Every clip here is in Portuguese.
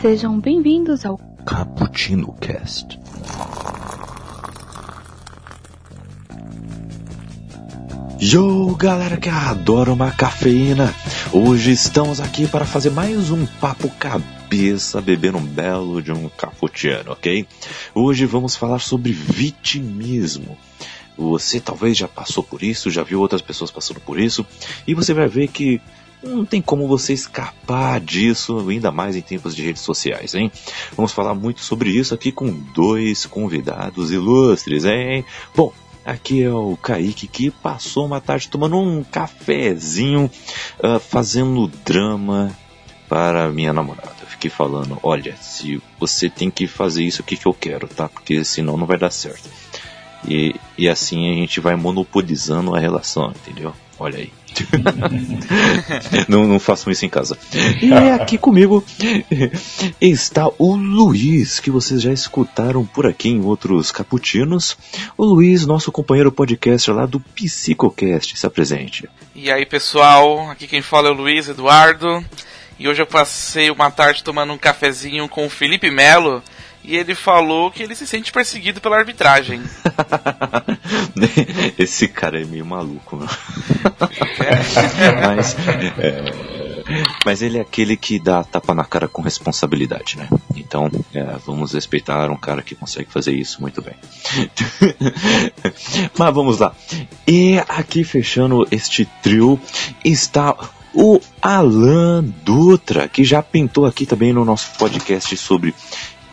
Sejam bem-vindos ao Cappuccino Cast. Yo, galera que adora uma cafeína. Hoje estamos aqui para fazer mais um papo cabeça, bebendo um belo de um cappuccino, ok? Hoje vamos falar sobre vitimismo. Você talvez já passou por isso, já viu outras pessoas passando por isso, e você vai ver que não tem como você escapar disso, ainda mais em tempos de redes sociais, hein? Vamos falar muito sobre isso aqui com dois convidados ilustres, hein? Bom, Aqui é o Kaique que passou uma tarde tomando um cafezinho, uh, fazendo drama para minha namorada. Fiquei falando, olha, se você tem que fazer isso aqui que eu quero, tá? Porque senão não vai dar certo. E, e assim a gente vai monopolizando a relação, entendeu? Olha aí. não, não façam isso em casa. E aqui comigo está o Luiz, que vocês já escutaram por aqui em outros caputinos. O Luiz, nosso companheiro podcast lá do Psicocast, se apresente. E aí pessoal, aqui quem fala é o Luiz Eduardo. E hoje eu passei uma tarde tomando um cafezinho com o Felipe Melo e ele falou que ele se sente perseguido pela arbitragem. Esse cara é meio maluco, meu. É. mas, é, mas ele é aquele que dá tapa na cara com responsabilidade, né? Então, é, vamos respeitar um cara que consegue fazer isso muito bem. mas vamos lá. E aqui fechando este trio está o Alan Dutra, que já pintou aqui também no nosso podcast sobre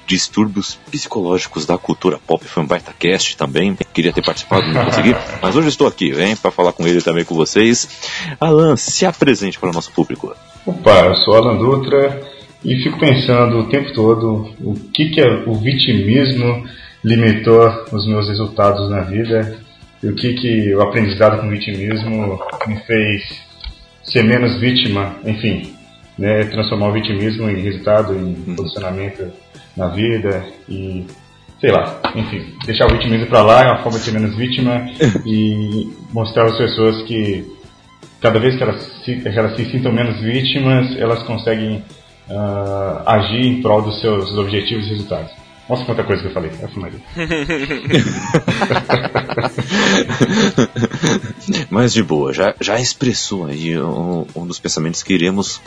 distúrbios psicológicos da cultura pop. Foi um baita cast também. Queria ter participado, não consegui. Mas hoje estou aqui, hein, para falar com ele também com vocês. Alan, se apresente para o nosso público. Opa, eu sou Alan Dutra e fico pensando o tempo todo o que, que é o vitimismo limitou os meus resultados na vida e o que, que o aprendizado com o vitimismo me fez ser menos vítima, enfim, né, transformar o vitimismo em resultado, em uhum. posicionamento na vida e sei lá, enfim, deixar o vitimismo para lá é uma forma de ser menos vítima e mostrar às pessoas que cada vez que elas se, que elas se sintam menos vítimas, elas conseguem uh, agir em prol dos seus objetivos e resultados. Nossa, quanta coisa que eu falei. É Maria. Mas de boa, já, já expressou aí um, um, dos pensamentos que iremos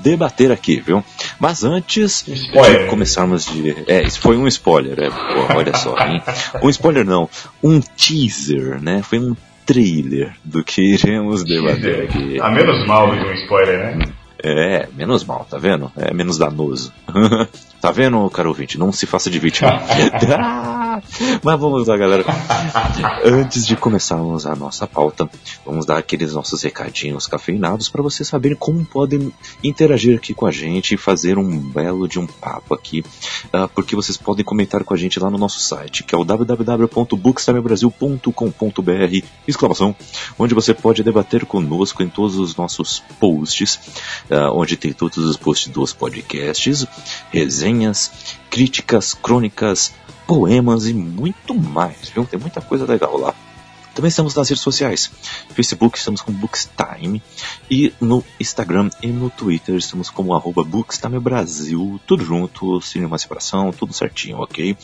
debater aqui, viu? Mas antes spoiler. de começarmos de. É, isso foi um spoiler, é, pô, olha só, hein? Um spoiler não, um teaser, né? Foi um trailer do que iremos debater aqui. A menos mal do que um spoiler, né? É, menos mal, tá vendo? É menos danoso. tá vendo, caro ouvinte? Não se faça de vítima. Mas vamos lá, galera. Antes de começarmos a nossa pauta, vamos dar aqueles nossos recadinhos cafeinados para vocês saberem como podem interagir aqui com a gente e fazer um belo de um papo aqui, uh, porque vocês podem comentar com a gente lá no nosso site, que é o www.bookstimebrasil.com.br, exclamação, onde você pode debater conosco em todos os nossos posts, uh, onde tem todos os posts dos podcasts, resenhas, críticas, crônicas, poemas e muito mais, viu? Tem muita coisa legal lá. Também estamos nas redes sociais. Facebook estamos com Bookstime e no Instagram e no Twitter estamos como arroba Bookstime Brasil, tudo junto, nenhuma separação, tudo certinho, ok?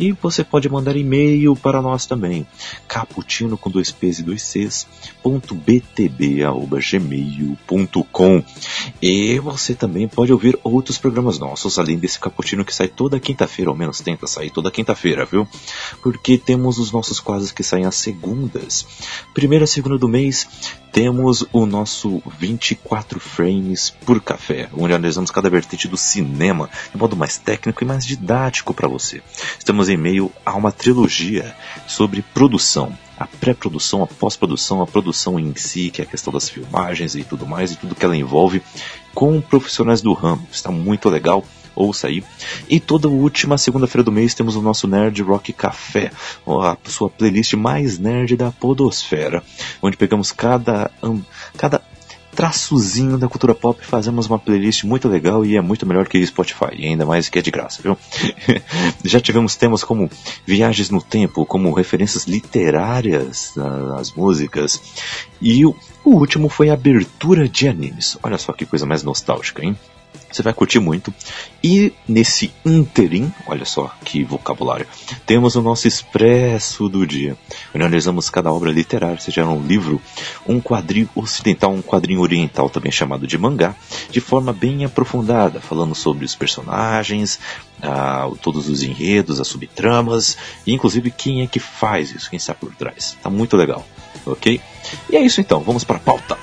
E você pode mandar e-mail para nós também, caputino com dois P's e dois C's, ponto btb, arroba, gmail.com. E você também pode ouvir outros programas nossos, além desse caputino que sai toda quinta-feira, ao menos tenta sair toda quinta-feira, viu? Porque temos os nossos quadros que saem às segundas dias. Primeira segunda do mês, temos o nosso 24 frames por café, onde analisamos cada vertente do cinema de modo mais técnico e mais didático para você. Estamos em meio a uma trilogia sobre produção. A pré-produção, a pós-produção, a produção em si, que é a questão das filmagens e tudo mais, e tudo que ela envolve, com profissionais do ramo. Está muito legal ouça aí. E toda última segunda-feira do mês temos o nosso Nerd Rock Café, a sua playlist mais nerd da podosfera, onde pegamos cada, cada traçozinho da cultura pop, fazemos uma playlist muito legal e é muito melhor que Spotify, ainda mais que é de graça, viu? Já tivemos temas como viagens no tempo, como referências literárias nas músicas, e o último foi a abertura de animes. Olha só que coisa mais nostálgica, hein? Você vai curtir muito. E nesse interim, olha só que vocabulário, temos o nosso expresso do dia, analisamos cada obra literária, seja um livro, um quadrinho ocidental, um quadrinho oriental, também chamado de mangá, de forma bem aprofundada, falando sobre os personagens, ah, todos os enredos, as subtramas, e inclusive quem é que faz isso, quem está por trás. Tá muito legal, ok? E é isso então, vamos para a pauta.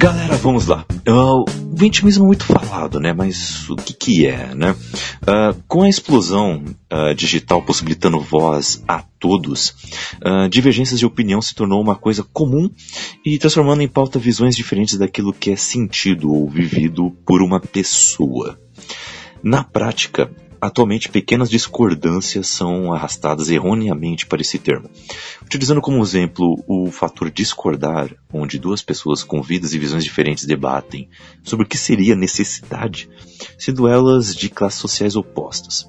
Galera, vamos lá. Uh, o vitimismo é muito falado, né? Mas o que, que é, né? Uh, com a explosão uh, digital possibilitando voz a todos, divergências de opinião se tornou uma coisa comum e transformando em pauta visões diferentes daquilo que é sentido ou vivido por uma pessoa. Na prática, Atualmente, pequenas discordâncias são arrastadas erroneamente para esse termo. Utilizando como exemplo o fator discordar, onde duas pessoas com vidas e visões diferentes debatem sobre o que seria necessidade, sendo elas de classes sociais opostas.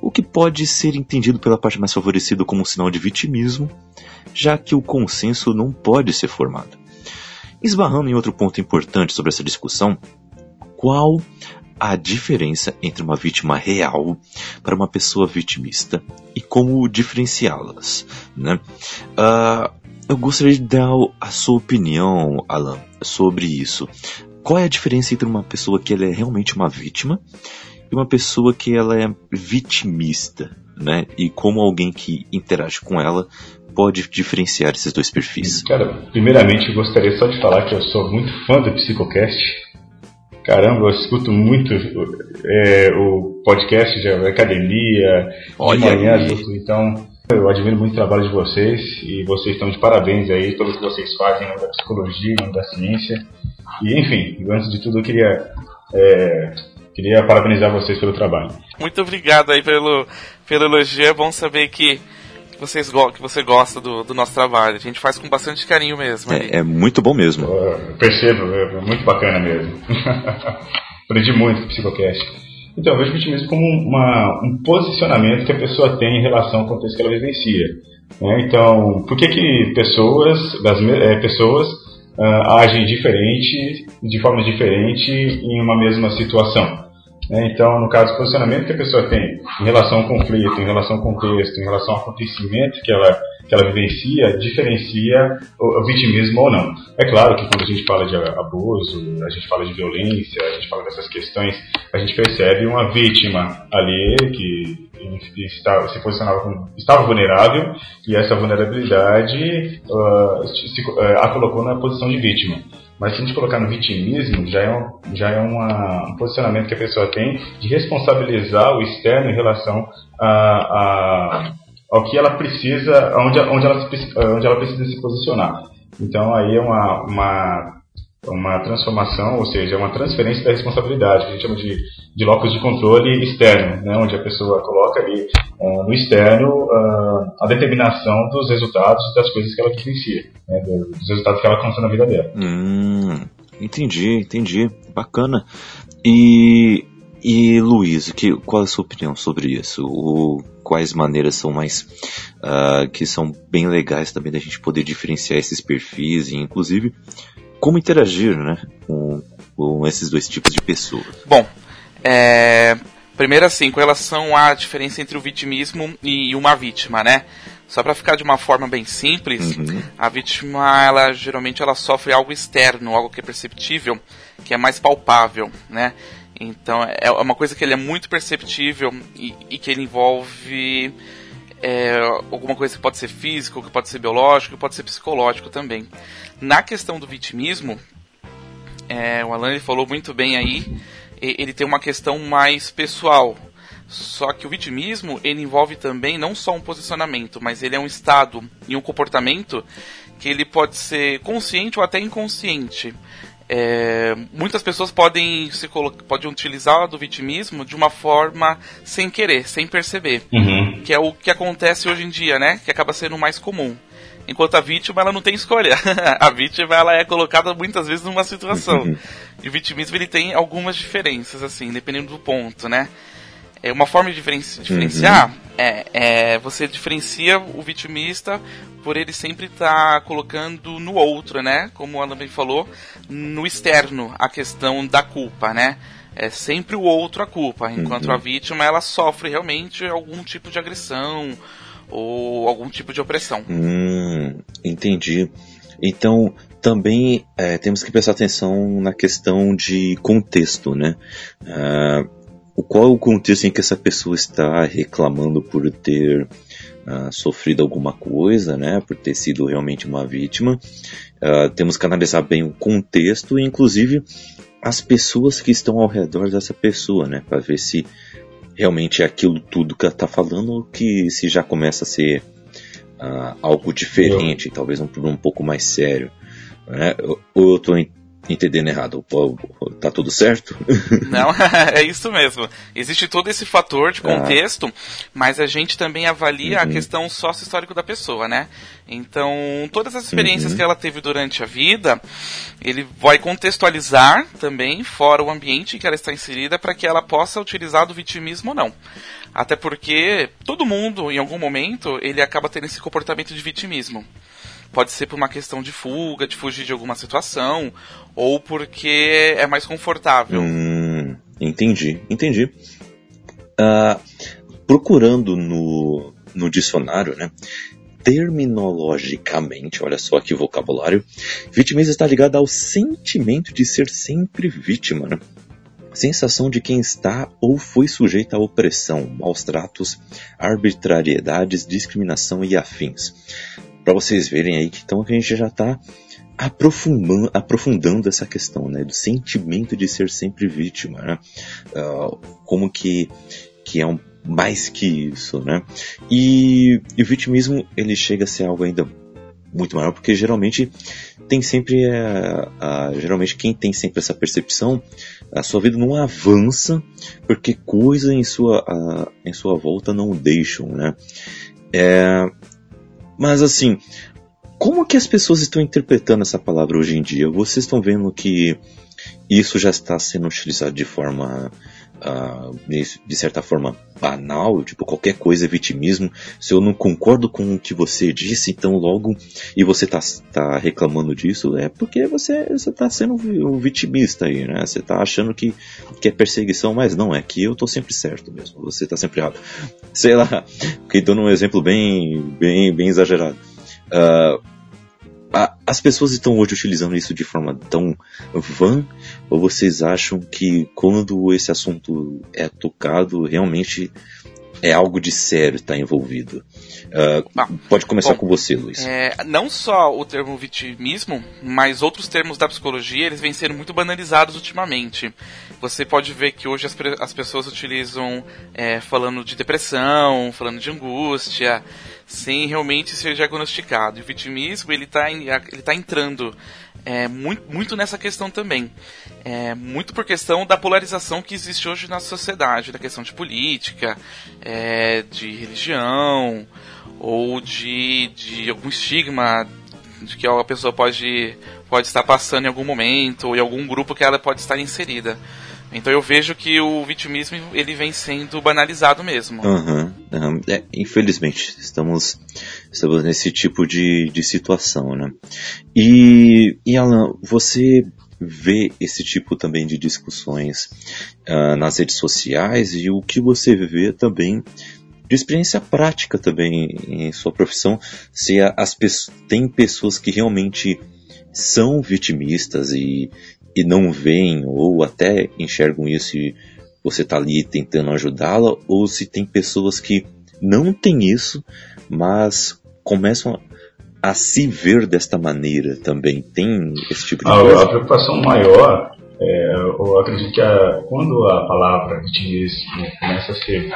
O que pode ser entendido pela parte mais favorecida como um sinal de vitimismo, já que o consenso não pode ser formado. Esbarrando em outro ponto importante sobre essa discussão, qual a diferença entre uma vítima real para uma pessoa vitimista e como diferenciá-las. Né? Uh, eu gostaria de dar a sua opinião, Alan, sobre isso. Qual é a diferença entre uma pessoa que ela é realmente uma vítima e uma pessoa que ela é vitimista, né? E como alguém que interage com ela pode diferenciar esses dois perfis? Cara, primeiramente eu gostaria só de falar que eu sou muito fã do Psicocast Caramba, eu escuto muito é, o podcast de academia, Olha de manhã, adulto, então eu admiro muito o trabalho de vocês e vocês estão de parabéns aí, tudo que vocês fazem da psicologia, da ciência. E enfim, antes de tudo eu queria, é, queria parabenizar vocês pelo trabalho. Muito obrigado aí pelo, pelo elogio, é bom saber que que, vocês que você gosta do, do, nosso trabalho. A gente faz com bastante carinho mesmo. É, é muito bom mesmo. Eu percebo, é muito bacana mesmo. Aprendi muito com o Psicocast. Então, eu vejo o vitimismo como uma, um posicionamento que a pessoa tem em relação ao contexto que ela vivencia. Né? Então, por que, que pessoas, das, é, pessoas uh, agem diferente, de forma diferente em uma mesma situação? Né? Então, no caso, o posicionamento que a pessoa tem em relação ao conflito, em relação ao contexto, em relação ao acontecimento que ela, que ela vivencia, diferencia o, o vitimismo ou não. É claro que quando a gente fala de abuso, a gente fala de violência, a gente fala dessas questões, a gente percebe uma vítima ali que estava, se posicionava como, estava vulnerável e essa vulnerabilidade uh, se, uh, a colocou na posição de vítima. Mas se a gente colocar no vitimismo, já é, um, já é uma, um posicionamento que a pessoa tem de responsabilizar o externo em relação a, a, ao que ela precisa, onde, onde, ela, onde ela precisa se posicionar. Então aí é uma, uma uma transformação, ou seja, uma transferência da responsabilidade, que a gente chama de, de locus de controle externo, né, onde a pessoa coloca ali uh, no externo uh, a determinação dos resultados das coisas que ela vivencia, né, dos resultados que ela alcança na vida dela. Hum, entendi, entendi. Bacana. E, e Luiz, que, qual é a sua opinião sobre isso? O, quais maneiras são mais uh, que são bem legais também da gente poder diferenciar esses perfis e inclusive como interagir né, com, com esses dois tipos de pessoas? Bom, é, primeiro assim, com relação à diferença entre o vitimismo e uma vítima, né? Só para ficar de uma forma bem simples, uhum. a vítima, ela geralmente ela sofre algo externo, algo que é perceptível, que é mais palpável, né? Então é uma coisa que ele é muito perceptível e, e que ele envolve é, alguma coisa que pode ser físico, que pode ser biológico, que pode ser psicológico também. Na questão do vitimismo, é, o Alan falou muito bem aí, ele tem uma questão mais pessoal. Só que o vitimismo ele envolve também não só um posicionamento, mas ele é um estado e um comportamento que ele pode ser consciente ou até inconsciente. É, muitas pessoas podem se podem utilizar do vitimismo de uma forma sem querer, sem perceber, uhum. que é o que acontece hoje em dia, né? Que acaba sendo mais comum. Enquanto a vítima ela não tem escolha. a vítima ela é colocada muitas vezes numa situação. Uhum. E o vitimismo ele tem algumas diferenças assim, dependendo do ponto, né? É uma forma de diferenciar uhum. é, é, você diferencia o vitimista por ele sempre estar tá colocando no outro, né? Como o Alan bem falou, no externo a questão da culpa, né? É sempre o outro a culpa, enquanto uhum. a vítima ela sofre realmente algum tipo de agressão ou algum tipo de opressão. Hum, entendi. Então, também é, temos que prestar atenção na questão de contexto, né? Uh, o qual o contexto em que essa pessoa está reclamando por ter uh, sofrido alguma coisa, né, por ter sido realmente uma vítima. Uh, temos que analisar bem o contexto e, inclusive, as pessoas que estão ao redor dessa pessoa, né, para ver se realmente é aquilo tudo que ela está falando ou que se já começa a ser uh, algo diferente, talvez um problema um pouco mais sério. Né? Ou eu estou entendendo errado. Tá tudo certo? Não, é isso mesmo. Existe todo esse fator de ah. contexto, ah. mas a gente também avalia uhum. a questão sócio-histórico da pessoa, né? Então, todas as experiências uhum. que ela teve durante a vida, ele vai contextualizar também fora o ambiente em que ela está inserida para que ela possa utilizar do vitimismo ou não. Até porque todo mundo, em algum momento, ele acaba tendo esse comportamento de vitimismo. Pode ser por uma questão de fuga, de fugir de alguma situação, ou porque é mais confortável. Hum, entendi, entendi. Uh, procurando no, no dicionário, né? Terminologicamente, olha só que vocabulário, vitimismo está ligado ao sentimento de ser sempre vítima, né? sensação de quem está ou foi sujeito à opressão, maus tratos, arbitrariedades, discriminação e afins para vocês verem aí que então a gente já está aprofundando, aprofundando essa questão, né, do sentimento de ser sempre vítima, né, uh, como que que é um mais que isso, né, e, e, o vitimismo ele chega a ser algo ainda muito maior porque geralmente tem sempre a, geralmente quem tem sempre essa percepção a sua vida não avança porque coisas em sua a, em sua volta não deixam, né, é, mas assim, como que as pessoas estão interpretando essa palavra hoje em dia? Vocês estão vendo que isso já está sendo utilizado de forma, de certa forma, banal, tipo qualquer coisa é vitimismo. Se eu não concordo com o que você disse, então logo e você está tá reclamando disso, é porque você está sendo um vitimista aí, né? Você está achando que, que é perseguição, mas não, é que eu estou sempre certo mesmo. Você está sempre errado. Sei lá, fiquei dando um exemplo bem, bem, bem exagerado. Uh, as pessoas estão hoje utilizando isso de forma tão vã? Ou vocês acham que quando esse assunto é tocado, realmente é algo de sério está envolvido? Uh, pode começar bom, com você, Luiz. É, não só o termo vitimismo, mas outros termos da psicologia, eles vêm sendo muito banalizados ultimamente. Você pode ver que hoje as, as pessoas utilizam é, falando de depressão, falando de angústia, sem realmente ser diagnosticado. E o vitimismo ele está ele tá entrando é, muito, muito nessa questão também. É, muito por questão da polarização que existe hoje na sociedade, da questão de política, é, de religião, ou de, de algum estigma de que a pessoa pode, pode estar passando em algum momento, ou em algum grupo que ela pode estar inserida. Então eu vejo que o vitimismo ele vem sendo banalizado mesmo. Uhum, É, infelizmente, estamos, estamos nesse tipo de, de situação, né? E, e Alan, você vê esse tipo também de discussões uh, nas redes sociais? E o que você vê também de experiência prática também em sua profissão, se as tem pessoas que realmente são vitimistas e, e não veem ou até enxergam isso e você está ali tentando ajudá-la, ou se tem pessoas que não têm isso, mas começam a se ver desta maneira também. Tem esse tipo de a, coisa? A preocupação maior, é, eu acredito que a, quando a palavra vitimismo começa a ser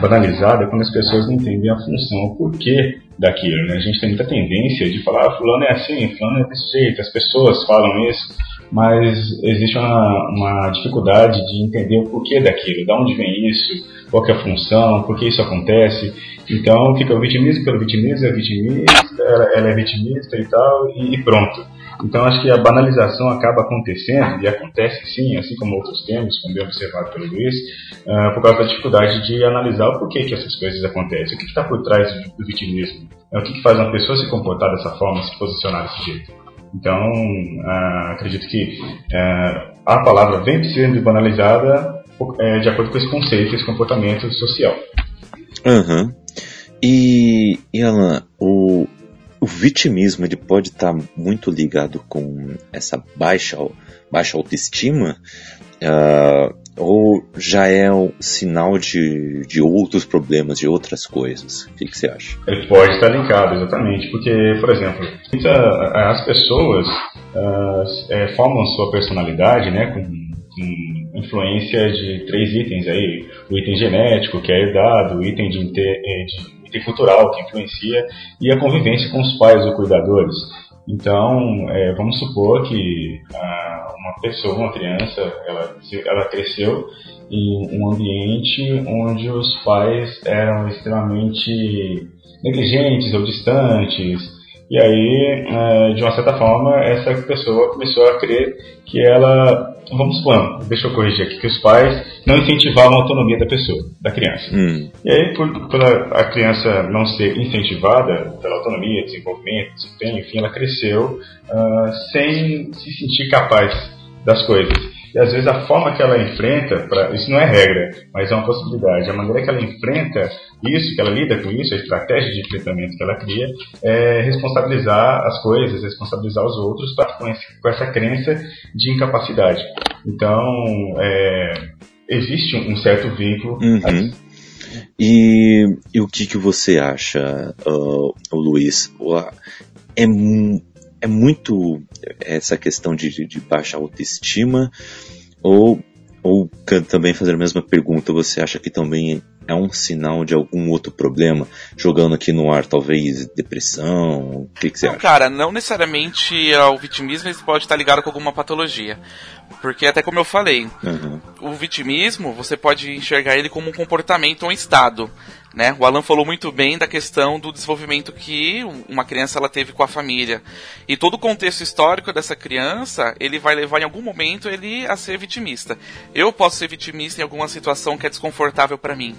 banalizada, é quando as pessoas não entendem a função, o porquê daquilo. Né? A gente tem muita tendência de falar, ah, fulano é assim, fulano é desse jeito, as pessoas falam isso, mas existe uma, uma dificuldade de entender o porquê daquilo, de onde vem isso, qual é a função, por que isso acontece. Então fica o vitimismo pelo vitimismo, é vitimista, ela, é vitimista e tal, e, e pronto. Então acho que a banalização acaba acontecendo, e acontece sim, assim como outros temas, como bem observado pelo Luiz, uh, por causa da dificuldade de analisar o porquê que essas coisas acontecem, o que está por trás do, vitimismo, uh, o que, que, faz uma pessoa se comportar dessa forma, se posicionar desse jeito. Então uh, acredito que a palavra vem sendo banalizada de acordo com esse conceito, esse comportamento social. Uhum. E, e Alan, o, o vitimismo ele pode estar muito ligado com essa baixa, baixa autoestima, uh, ou já é um sinal de, de outros problemas, de outras coisas? O que, que você acha? Ele pode estar ligado, exatamente, porque, por exemplo, as pessoas uh, é, formam sua personalidade né, com, com, influência de três itens aí, o item genético, que é herdado, o item de, de item cultural que influencia e a convivência com os pais ou cuidadores. Então, é, vamos supor que ah, uma pessoa, uma criança, ela, ela cresceu em um ambiente onde os pais eram extremamente negligentes ou distantes, e aí, é, de uma certa forma, essa pessoa começou a crer que ela, vamos supor, deixa eu corrigir aqui, que os pais não incentivavam a autonomia da pessoa, da criança. Hum. E aí, por, por a, a, criança não ser incentivada pela autonomia, desenvolvimento, desempenho, enfim, ela cresceu uh, sem se sentir capaz das coisas. E às vezes a forma que ela enfrenta, pra, isso não é regra, mas é uma possibilidade, a maneira que ela enfrenta isso, que ela lida com isso, a estratégia de enfrentamento que ela cria, é responsabilizar as coisas, responsabilizar os outros pra, com, esse, com essa crença de incapacidade. Então, é, existe um certo vínculo. Uhum. E, e, o que, que você acha, uh, Luiz? É, é muito essa questão de, de baixa autoestima? Ou, ou também fazer a mesma pergunta, você acha que também é um sinal de algum outro problema? Jogando aqui no ar, talvez depressão? O que, que você não, acha? Cara, não necessariamente o vitimismo pode estar ligado com alguma patologia. Porque até como eu falei, uhum. o vitimismo, você pode enxergar ele como um comportamento ou um estado. Né? O Alan falou muito bem da questão do desenvolvimento que uma criança ela teve com a família. E todo o contexto histórico dessa criança, ele vai levar em algum momento ele a ser vitimista. Eu posso ser vitimista em alguma situação que é desconfortável para mim.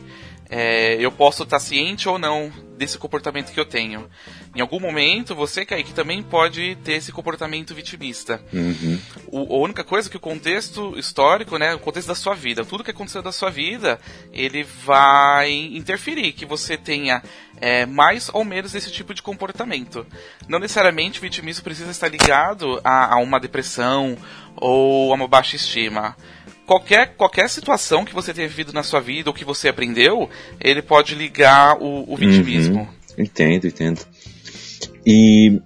É, eu posso estar ciente ou não desse comportamento que eu tenho. Em algum momento, você, Kaique, também pode ter esse comportamento vitimista. Uhum. O, a única coisa é que o contexto histórico, né, o contexto da sua vida, tudo que aconteceu da sua vida, ele vai interferir que você tenha é, mais ou menos esse tipo de comportamento. Não necessariamente o vitimismo precisa estar ligado a, a uma depressão ou a uma baixa estima qualquer, qualquer situação que você tenha vivido na sua vida ou que você aprendeu, ele pode ligar o, o vitimismo. Uhum. Entendo, entendo. E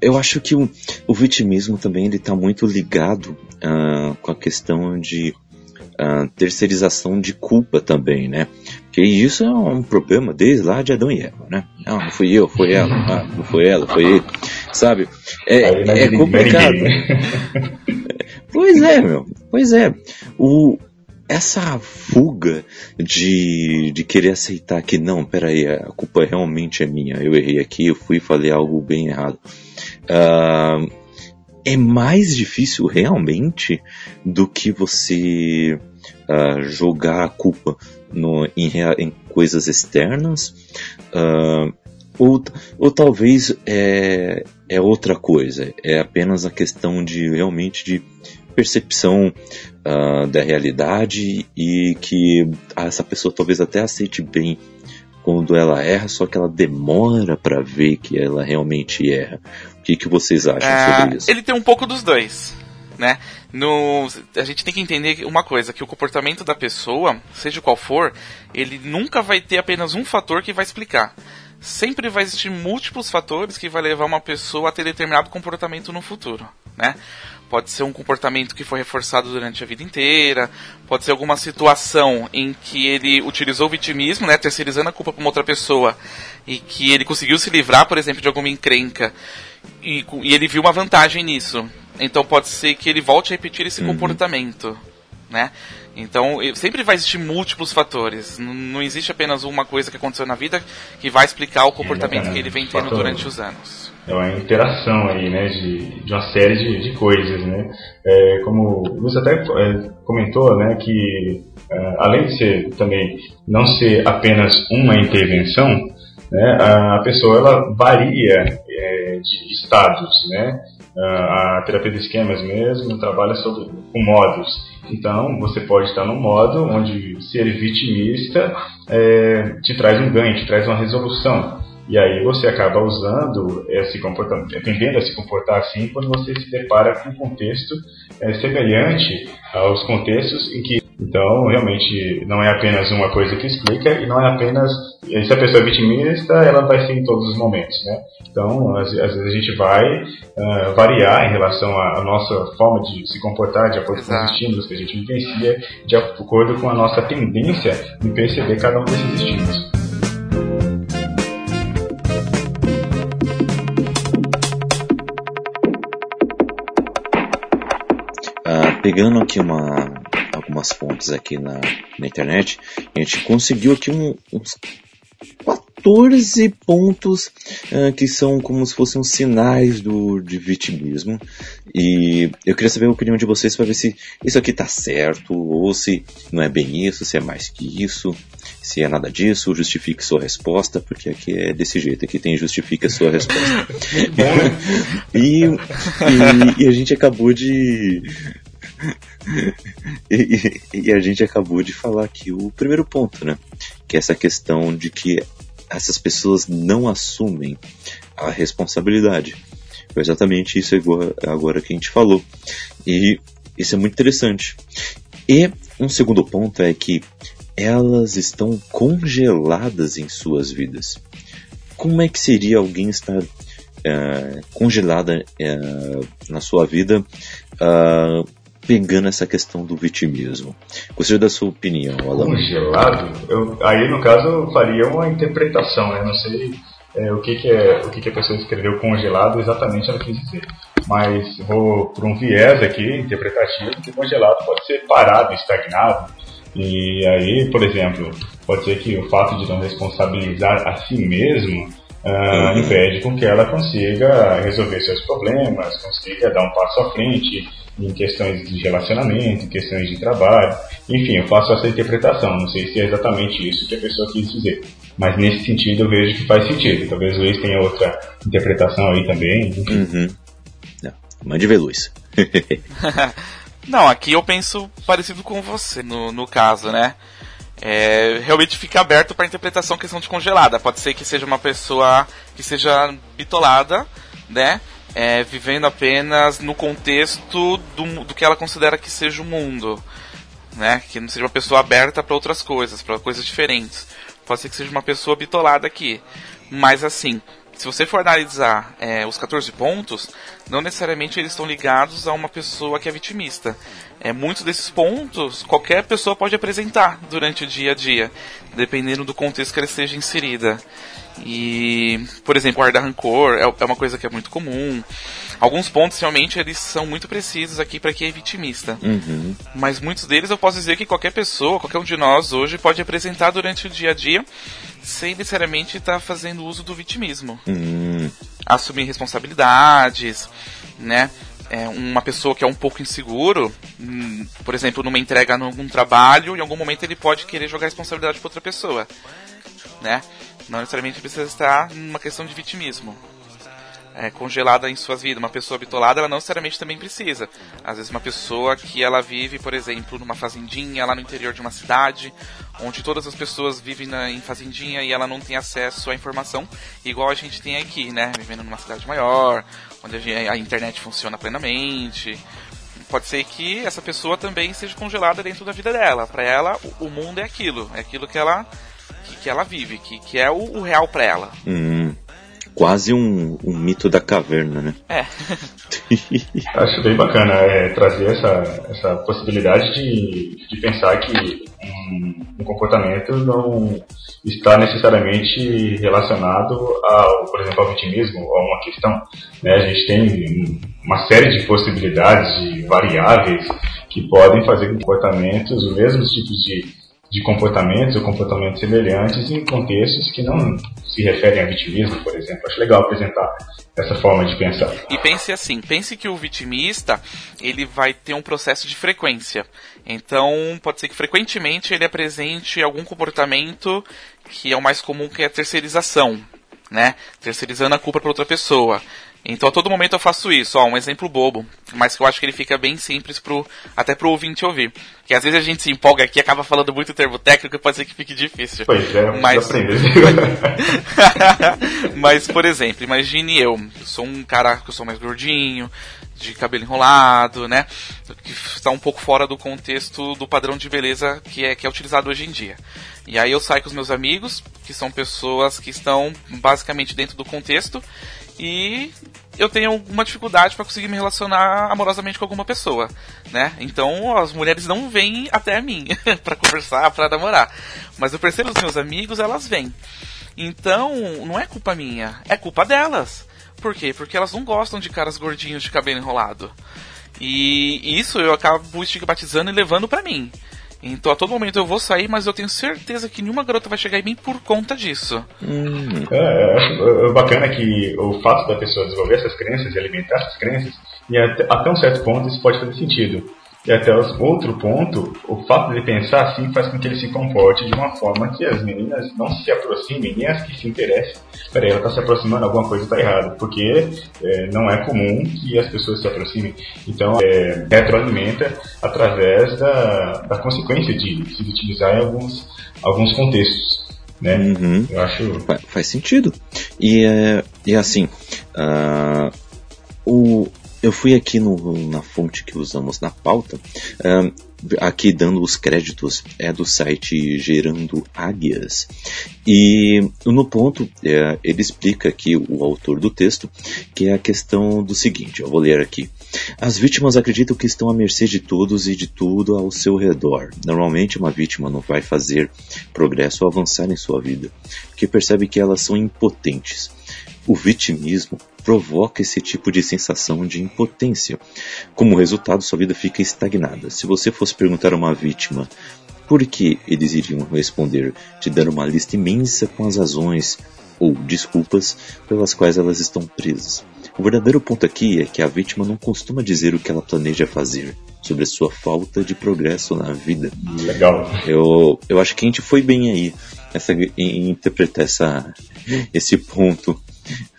eu acho que o, o vitimismo também ele está muito ligado uh, com a questão de uh, terceirização de culpa também, né? Porque isso é um problema desde lá de Adão e Eva, né? Não, não fui eu, foi ela, ah, não foi ela, foi ele, sabe? É, é complicado. Pois é, meu. Pois é. O, essa fuga de, de querer aceitar que não, peraí, a culpa realmente é minha, eu errei aqui, eu fui e falei algo bem errado. Uh, é mais difícil realmente do que você uh, jogar a culpa no, em, em coisas externas. Uh, ou, ou talvez é, é outra coisa, é apenas a questão de realmente de percepção uh, da realidade e que essa pessoa talvez até aceite bem quando ela erra, só que ela demora para ver que ela realmente erra. O que, que vocês acham é, sobre isso? Ele tem um pouco dos dois. Né? No, a gente tem que entender uma coisa, que o comportamento da pessoa, seja qual for, ele nunca vai ter apenas um fator que vai explicar. Sempre vai existir múltiplos fatores que vai levar uma pessoa a ter determinado comportamento no futuro, né? Pode ser um comportamento que foi reforçado durante a vida inteira, pode ser alguma situação em que ele utilizou o vitimismo, né, terceirizando a culpa para uma outra pessoa, e que ele conseguiu se livrar, por exemplo, de alguma encrenca e, e, ele viu uma vantagem nisso. Então pode ser que ele volte a repetir esse uhum. comportamento, né? Então, sempre vai existir múltiplos fatores. Não existe apenas uma coisa que aconteceu na vida que vai explicar o comportamento que ele vem tendo durante os anos. É uma interação aí, né, de, de uma série de, de coisas, né. É, como Luiz até é, comentou, né, que é, além de ser também não ser apenas uma intervenção, né, a pessoa ela varia é, de estados, né. A terapia de esquemas mesmo trabalha sobre, com modos. Então, você pode estar num modo onde ser vitimista é, te traz um ganho, te traz uma resolução. E aí você acaba usando esse comportamento, tendendo a se comportar assim quando você se depara com um contexto é, semelhante aos contextos em que então, realmente, não é apenas uma coisa que explica e não é apenas. Se a pessoa é vitimista, ela vai ser em todos os momentos, né? Então, às, às vezes a gente vai uh, variar em relação à, nossa forma de se comportar, de acordo com os estímulos que a gente vivencia, de acordo com a nossa tendência em perceber cada um desses estímulos. Pegando aqui uma, algumas fontes aqui na, na internet, a gente conseguiu aqui um, uns 14 pontos uh, que são como se fossem sinais do, de vitimismo. E eu queria saber a opinião de vocês para ver se isso aqui está certo, ou se não é bem isso, se é mais que isso, se é nada disso, justifique sua resposta, porque aqui é desse jeito, aqui tem justifica sua resposta. e, e, e a gente acabou de e, e, a gente acabou de falar aqui o primeiro ponto, né? Que é essa questão de que essas pessoas não assumem a responsabilidade. Foi exatamente isso agora que a gente falou. E isso é muito interessante. E um segundo ponto é que elas estão congeladas em suas vidas. Como é que seria alguém estar uh, congelada uh, na sua vida uh, pegando essa questão do vitimismo. Gostaria da sua opinião, Alan. Congelado? Eu, aí, no caso, eu faria uma interpretação, né? Não sei é, o, que, que, é, o que, que a pessoa escreveu congelado exatamente ela quis dizer. Mas vou por um viés aqui, interpretativo, que congelado pode ser parado, estagnado. E aí, por exemplo, pode ser que o fato de não responsabilizar a si mesmo uh, impede com que ela consiga resolver seus problemas, consiga dar um passo à frente, em questões de relacionamento, em questões de trabalho. Enfim, eu faço essa interpretação. Não sei se é exatamente isso que a pessoa quis dizer. Mas nesse sentido eu vejo que faz sentido. Talvez o Luiz tenha outra interpretação aí também. Uhum. Não, mande ver, Luiz. Não, aqui eu penso parecido com você no, no caso, né? É, realmente fica aberto para interpretação questão de congelada. Pode ser que seja uma pessoa que seja bitolada, né? É, vivendo apenas no contexto do, do que ela considera que seja o mundo. Né? Que não seja uma pessoa aberta para outras coisas, para coisas diferentes. Pode ser que seja uma pessoa bitolada aqui. Mas assim, se você for analisar é, os 14 pontos, não necessariamente eles estão ligados a uma pessoa que é vitimista. É, muitos desses pontos qualquer pessoa pode apresentar durante o dia a dia, dependendo do contexto que ela esteja inserida. E, por exemplo, guardar rancor é, é uma coisa que é muito comum. Alguns pontos realmente eles são muito precisos aqui para quem é vitimista. Uhum. Mas muitos deles eu posso dizer que qualquer pessoa, qualquer um de nós hoje pode apresentar durante o dia a dia sem necessariamente estar tá fazendo uso do vitimismo. Uhum. Assumir responsabilidades, né? É uma pessoa que é um pouco inseguro, hum, por exemplo, numa entrega num trabalho, em algum momento ele pode querer jogar responsabilidade para outra pessoa, né? Não necessariamente precisa estar numa questão de vitimismo. É, congelada em suas vidas. Uma pessoa bitolada, ela não necessariamente também precisa. Às vezes uma pessoa que ela vive, por exemplo, numa fazendinha lá no interior de uma cidade, onde todas as pessoas vivem na, em fazendinha e ela não tem acesso à informação, igual a gente tem aqui, né? Vivendo numa cidade maior, onde a, a internet funciona plenamente. Pode ser que essa pessoa também seja congelada dentro da vida dela. Para ela, o, o mundo é aquilo, é aquilo que ela que, ela vive, que, que é o, o real para ela. Hum, quase um, um mito da caverna, né? É. Acho bem bacana é, trazer essa, essa possibilidade de, de pensar que um, um comportamento não, está necessariamente relacionado ao, por exemplo, ao vitimismo ou a uma questão. Né? A gente tem uma série de possibilidades, de variáveis que podem fazer comportamentos, os mesmos tipos de de comportamentos ou comportamentos semelhantes em contextos que não se referem a vitimismo, por exemplo. Acho legal apresentar essa forma de pensar. E pense assim, pense que o vitimista, ele vai ter um processo de frequência. Então, pode ser que frequentemente ele apresente algum comportamento que é o mais comum, que é a terceirização, né? Terceirizando a culpa para outra pessoa. Então a todo momento eu faço isso, ó, um exemplo bobo, mas que eu acho que ele fica bem simples pro, até pro ouvinte ouvir. Que às vezes a gente se empolga aqui e acaba falando muito termo técnico e pode ser que fique difícil. Pois é, mas... mas, por exemplo, imagine eu, eu sou um cara que eu sou mais gordinho, de cabelo enrolado, né? Que está um pouco fora do contexto do padrão de beleza que é, que é utilizado hoje em dia. E aí eu saio com os meus amigos, que são pessoas que estão basicamente dentro do contexto, e eu tenho alguma dificuldade para conseguir me relacionar amorosamente com alguma pessoa, né? Então as mulheres não vêm até mim para conversar, para namorar, mas eu percebo os meus amigos, elas vêm. Então não é culpa minha, é culpa delas. Por quê? Porque elas não gostam de caras gordinhos de cabelo enrolado. E isso eu acabo estigmatizando e levando para mim. Então a todo momento eu vou sair, mas eu tenho certeza que nenhuma garota vai chegar em mim por conta disso. Hum. É, acho bacana que o fato da pessoa desenvolver essas crenças e alimentar essas crenças, e até, até um certo ponto isso pode fazer sentido. E até outro ponto, o fato de pensar assim faz com que ele se comporte de uma forma que as meninas não se aproximem, nem as que se interessem. Peraí, ela está se aproximando, alguma coisa está errada, porque é, não é comum que as pessoas se aproximem. Então, é, retroalimenta através da, da consequência de se utilizar em alguns, alguns contextos. Né? Uhum. Eu acho... Faz, faz sentido. E, é, e assim, uh, o, eu fui aqui no, na fonte que usamos na pauta, aqui dando os créditos, é do site Gerando Águias. E no ponto, é, ele explica aqui, o autor do texto, que é a questão do seguinte, eu vou ler aqui. As vítimas acreditam que estão à mercê de todos e de tudo ao seu redor. Normalmente uma vítima não vai fazer progresso ou avançar em sua vida, porque percebe que elas são impotentes. O vitimismo provoca esse tipo de sensação de impotência. Como resultado, sua vida fica estagnada. Se você fosse perguntar a uma vítima por que eles iriam responder, te dando uma lista imensa com as razões ou desculpas pelas quais elas estão presas. O verdadeiro ponto aqui é que a vítima não costuma dizer o que ela planeja fazer sobre a sua falta de progresso na vida. Legal. Eu, eu acho que a gente foi bem aí essa, em interpretar essa, esse ponto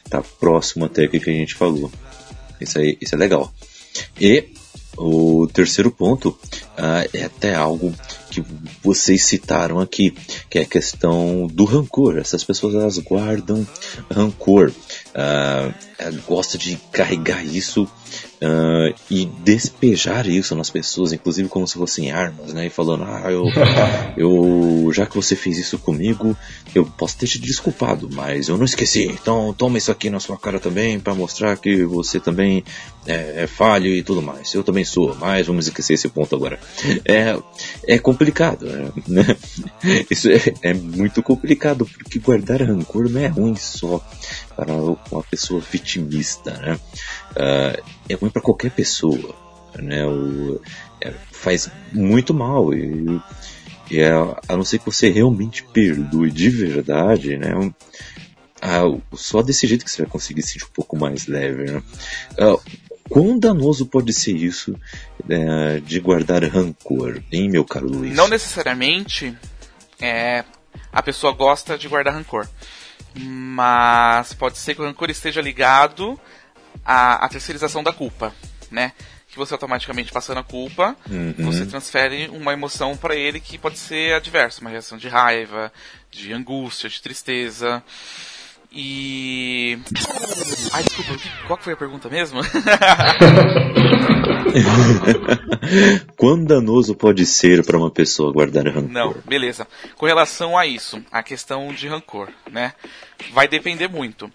tá próximo até do que a gente falou. Isso aí, isso é legal. E o terceiro ponto uh, é até algo que vocês citaram aqui, que é a questão do rancor. Essas pessoas elas guardam rancor, uh, gosta de carregar isso uh, e despejar isso nas pessoas, inclusive como se fossem armas, né? E falando, ah, eu, eu, já que você fez isso comigo, eu posso ter te desculpado, mas eu não esqueci. Então toma isso aqui na sua cara também para mostrar que você também é, é, falho e tudo mais. Eu também sou, mas vamos esquecer esse ponto agora. É, é complicado, né? Isso é, é muito complicado porque guardar rancor não é ruim só para uma pessoa vitimista, né? Uh, é ruim para qualquer pessoa, né? O, é, faz muito mal e, e é, a não ser que você realmente perdoe de verdade, né? Uh, só desse jeito que você vai conseguir se sentir um pouco mais leve, né? Uh, quão danoso pode ser isso uh, de guardar rancor, hein, meu caro Luiz? Não necessariamente é, a pessoa gosta de guardar rancor. Mas pode ser que o rancor esteja ligado à, à terceirização da culpa, né? Que você automaticamente passando a culpa, uhum. você transfere uma emoção para ele que pode ser adversa, uma reação de raiva, de angústia, de tristeza. E Ai, desculpa, qual foi a pergunta mesmo? Quão danoso pode ser para uma pessoa guardar rancor? Não, beleza. Com relação a isso, a questão de rancor, né? Vai depender muito.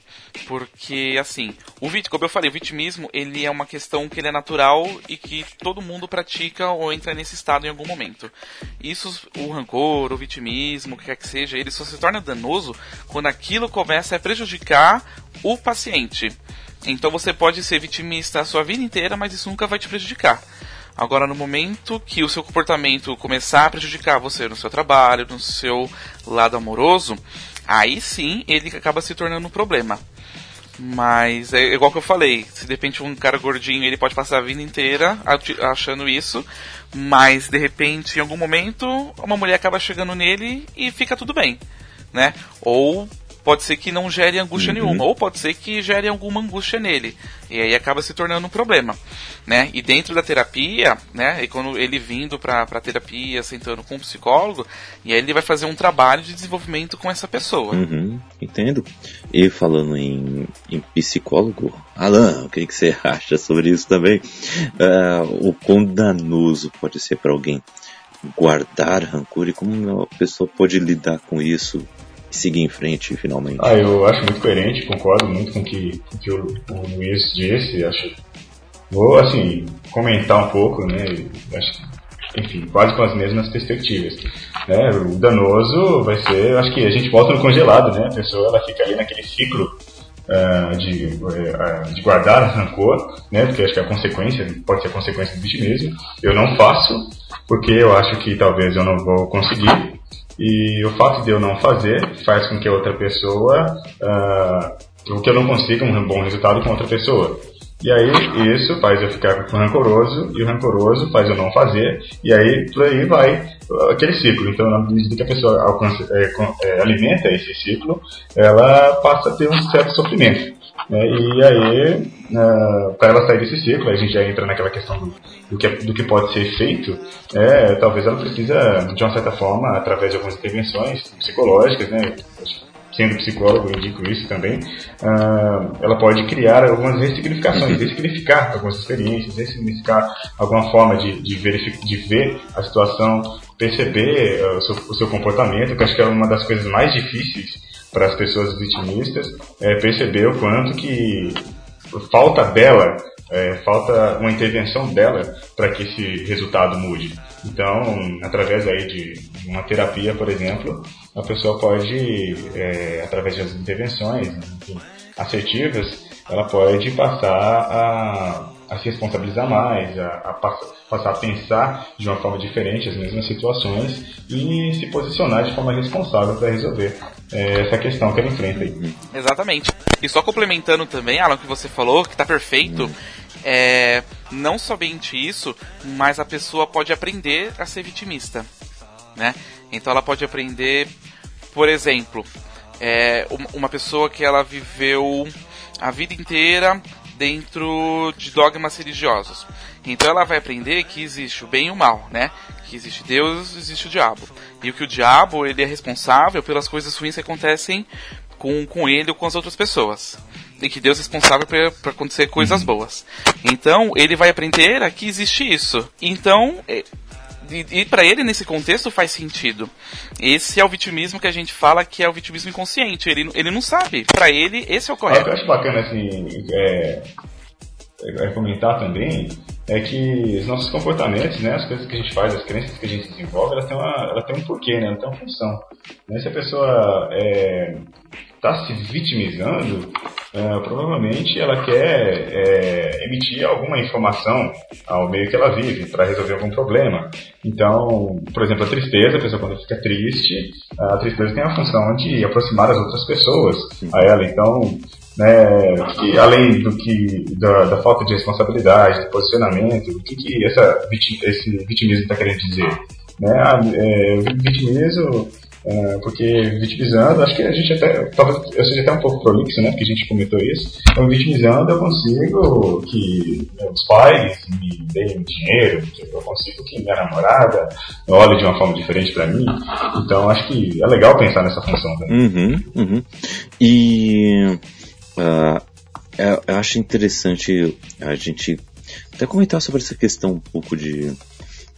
Porque, assim, o vit, como eu falei, o vitimismo, ele é uma questão que ele é natural e que todo mundo pratica ou entra nesse estado em algum momento. Isso, o rancor, o vitimismo, o que quer que seja, ele só se torna danoso quando aquilo começa a prejudicar o paciente. Então você pode ser vitimista a sua vida inteira, mas isso nunca vai te prejudicar. Agora, no momento que o seu comportamento começar a prejudicar você no seu trabalho, no seu lado amoroso, aí sim ele acaba se tornando um problema. Mas é igual que eu falei, se de repente um cara gordinho ele pode passar a vida inteira achando isso, mas de repente em algum momento uma mulher acaba chegando nele e fica tudo bem, né? Ou pode ser que não gere angústia uhum. nenhuma, ou pode ser que gere alguma angústia nele. E aí acaba se tornando um problema, né? E dentro da terapia, né, e quando ele vindo para a terapia, sentando com um psicólogo, e aí ele vai fazer um trabalho de desenvolvimento com essa pessoa. Uhum, entendo. E falando em, em psicólogo, Alan, o que, que você acha sobre isso também? Uh, o quão danoso pode ser para alguém guardar rancor e como a pessoa pode lidar com isso seguir em frente finalmente. Ah, eu acho muito coerente, concordo muito com que, que o, o Luiz disse. Acho, vou assim comentar um pouco, né? Acho, enfim, quase com as mesmas perspectivas. Né? O danoso vai ser, acho que a gente volta no congelado, né? A pessoa ela fica ali naquele ciclo uh, de, uh, de guardar rancor, né? Porque acho que a consequência pode ser a consequência do vitimismo. Eu não faço porque eu acho que talvez eu não vou conseguir e o fato de eu não fazer faz com que outra pessoa, uh, que eu não consiga um bom resultado com outra pessoa. E aí isso faz eu ficar rancoroso, e o rancoroso faz eu não fazer, e aí por aí vai aquele ciclo. Então, na medida que a pessoa alcança, é, é, alimenta esse ciclo, ela passa a ter um certo sofrimento. Né? E aí, uh, para ela sair desse ciclo, a gente já entra naquela questão do, do, que, do que pode ser feito, é, talvez ela precisa, de uma certa forma, através de algumas intervenções psicológicas, né? sendo psicólogo, eu indico isso também, uh, ela pode criar algumas ressignificações, ressignificar algumas experiências, ressignificar alguma forma de, de, de ver a situação, perceber uh, o, seu, o seu comportamento, que eu acho que é uma das coisas mais difíceis para as pessoas vitimistas é perceber o quanto que falta dela, é, falta uma intervenção dela para que esse resultado mude. Então, através aí de uma terapia, por exemplo, a pessoa pode, é, através das intervenções assertivas, ela pode passar a, a se responsabilizar mais, a, a passar a pensar de uma forma diferente as mesmas situações e se posicionar de forma responsável para resolver é, essa questão que ela enfrenta aí. Exatamente. E só complementando também, Alan, o que você falou, que está perfeito, é, não somente isso, mas a pessoa pode aprender a ser vitimista. Né? Então ela pode aprender, por exemplo, é, uma pessoa que ela viveu a vida inteira dentro de dogmas religiosos. Então ela vai aprender que existe o bem e o mal, né? Que existe Deus, existe o diabo. E que o diabo, ele é responsável pelas coisas ruins que acontecem com, com ele ou com as outras pessoas. E que Deus é responsável para acontecer coisas boas. Então, ele vai aprender a que existe isso. Então, e, e para ele nesse contexto faz sentido. Esse é o vitimismo que a gente fala que é o vitimismo inconsciente. Ele, ele não sabe. Para ele, esse é o correto. Eu acho bacana assim, é, é, comentar também é que os nossos comportamentos, né, as coisas que a gente faz, as crenças que a gente desenvolve, elas têm, uma, ela tem um porquê, né, ela tem uma função. Né? Se a pessoa está se vitimizando, é, provavelmente ela quer é, emitir alguma informação ao meio que ela vive para resolver algum problema. Então, por exemplo, a tristeza, a pessoa quando fica triste, a tristeza tem a função de aproximar as outras pessoas a ela. Então, né, que além do que da, da, falta de responsabilidade, de posicionamento, o que, que essa, esse vitimismo está querendo dizer? Né, é, vitimismo, é, porque vitimizando, acho que a gente até, talvez eu seja até um pouco prolixo, né, porque a gente comentou isso, então vitimizando eu consigo que meus pais me deem dinheiro, eu consigo que minha namorada olhe de uma forma diferente para mim, então acho que é legal pensar nessa função também. Uhum, uhum. E Uh, eu acho interessante a gente até comentar sobre essa questão um pouco de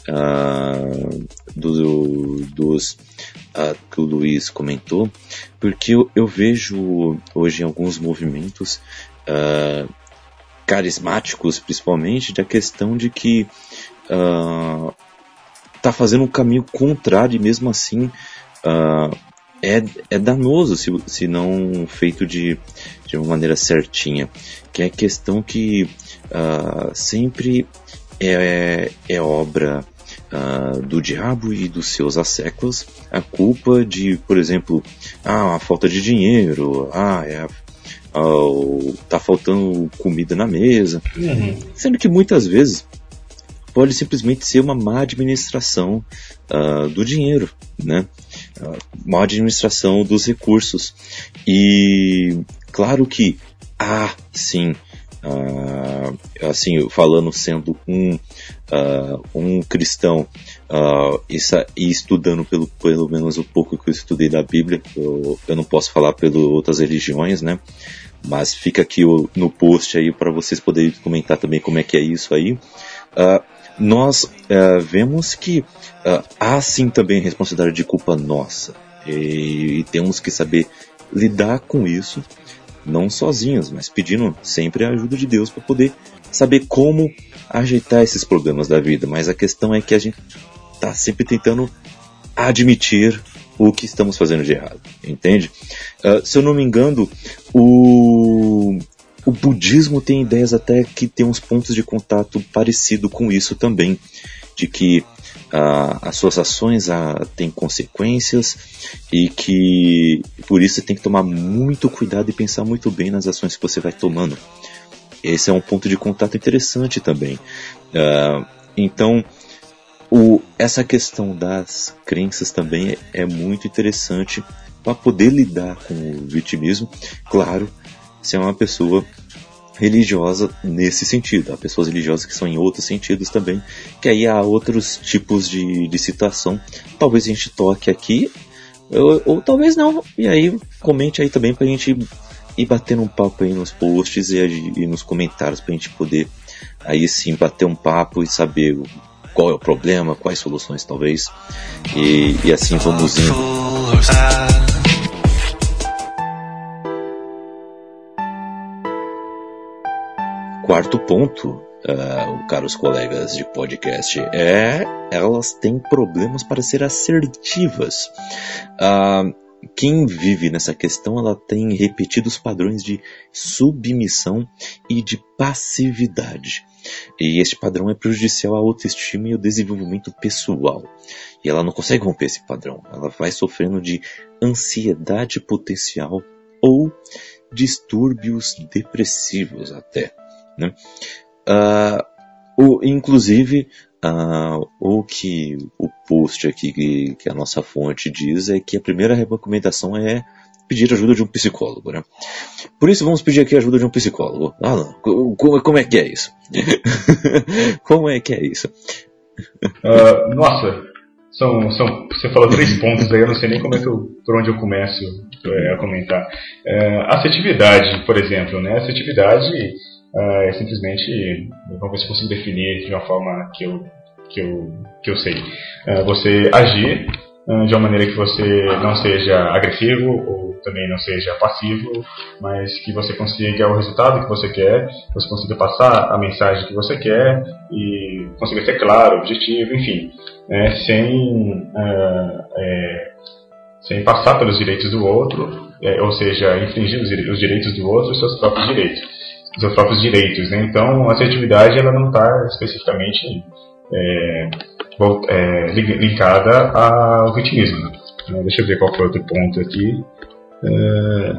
uh, do, dos uh, que o Luiz comentou, porque eu, eu vejo hoje em alguns movimentos uh, carismáticos, principalmente, da questão de que está fazendo um caminho contrário e mesmo assim é, é danoso se, se não feito de, de uma maneira certinha. Que é a questão que uh, sempre é, é obra uh, do diabo e dos seus asseclas a culpa de, por exemplo, ah, a falta de dinheiro, ah, é uh, tá faltando comida na mesa. Uhum. Sendo que muitas vezes pode simplesmente ser uma má administração uh, do dinheiro, né? Uh, má administração dos recursos. E claro que há sim Uh, assim, falando sendo um, uh, um cristão uh, e, e, estudando pelo, pelo menos o pouco que eu estudei da Bíblia, eu, eu não posso falar pelas outras religiões, né? Mas fica aqui o, no post aí para vocês poderem comentar também como é que é isso aí. Nós vemos que há sim também responsabilidade de culpa nossa e, e, temos que saber lidar com isso, não sozinhos, mas pedindo sempre a ajuda de Deus para poder saber como ajeitar esses problemas da vida. Mas a questão é que a gente está sempre tentando admitir o que estamos fazendo de errado, entende? Uh, se eu não me engano, o o budismo tem ideias até que tem uns pontos de contato parecido com isso também, de que as suas ações ah, têm consequências e que por isso você tem que tomar muito cuidado e pensar muito bem nas ações que você vai tomando. Esse é um ponto de contato interessante também. Ah, então, o, essa questão das crenças também é, é muito interessante para poder lidar com o vitimismo. Claro, se é uma pessoa religiosa nesse sentido. Há pessoas religiosas que são em outros sentidos também, que aí há outros tipos de, de situação. Talvez a gente toque aqui, ou, ou talvez não. E aí comente aí também pra gente ir batendo um papo aí nos posts e, e nos comentários pra gente poder aí sim bater um papo e saber qual é o problema, quais soluções talvez. E, e assim vamos indo. Quarto ponto, uh, caros colegas de podcast, é elas têm problemas para ser assertivas. Uh, quem vive nessa questão, ela tem repetidos padrões de submissão e de passividade. E este padrão é prejudicial à autoestima e ao desenvolvimento pessoal. E ela não consegue romper esse padrão. Ela vai sofrendo de ansiedade potencial ou distúrbios depressivos até. Né? Uh, o, inclusive, uh, o que o post aqui que, que, a nossa fonte diz é que a primeira recomendação é pedir ajuda de um psicólogo, né? Por isso vamos pedir aqui a ajuda de um psicólogo. Não. Como, como é que é isso? como é que é isso? Uh, nossa, são, são, você falou três pontos aí, eu não sei nem como é que eu, por onde eu começo é, a comentar. Uh, assertividade, por exemplo, né? Assertividade é simplesmente, vamos ver se consigo definir de uma forma que eu, que eu, que eu sei. Uh, você agir uh, de uma maneira que você não seja agressivo ou também não seja passivo, mas que você consiga o resultado que você quer, você consiga passar a mensagem que você quer e consiga ser claro, objetivo, enfim, né, sem, é, sem passar pelos direitos do outro, é, ou seja, infringir os direitos do outro e os seus próprios direitos seus próprios direitos. Né? Então, a assertividade ela não está especificamente é, é, linkada ao vitimismo. Né? Deixa eu ver qual foi outro ponto aqui. É,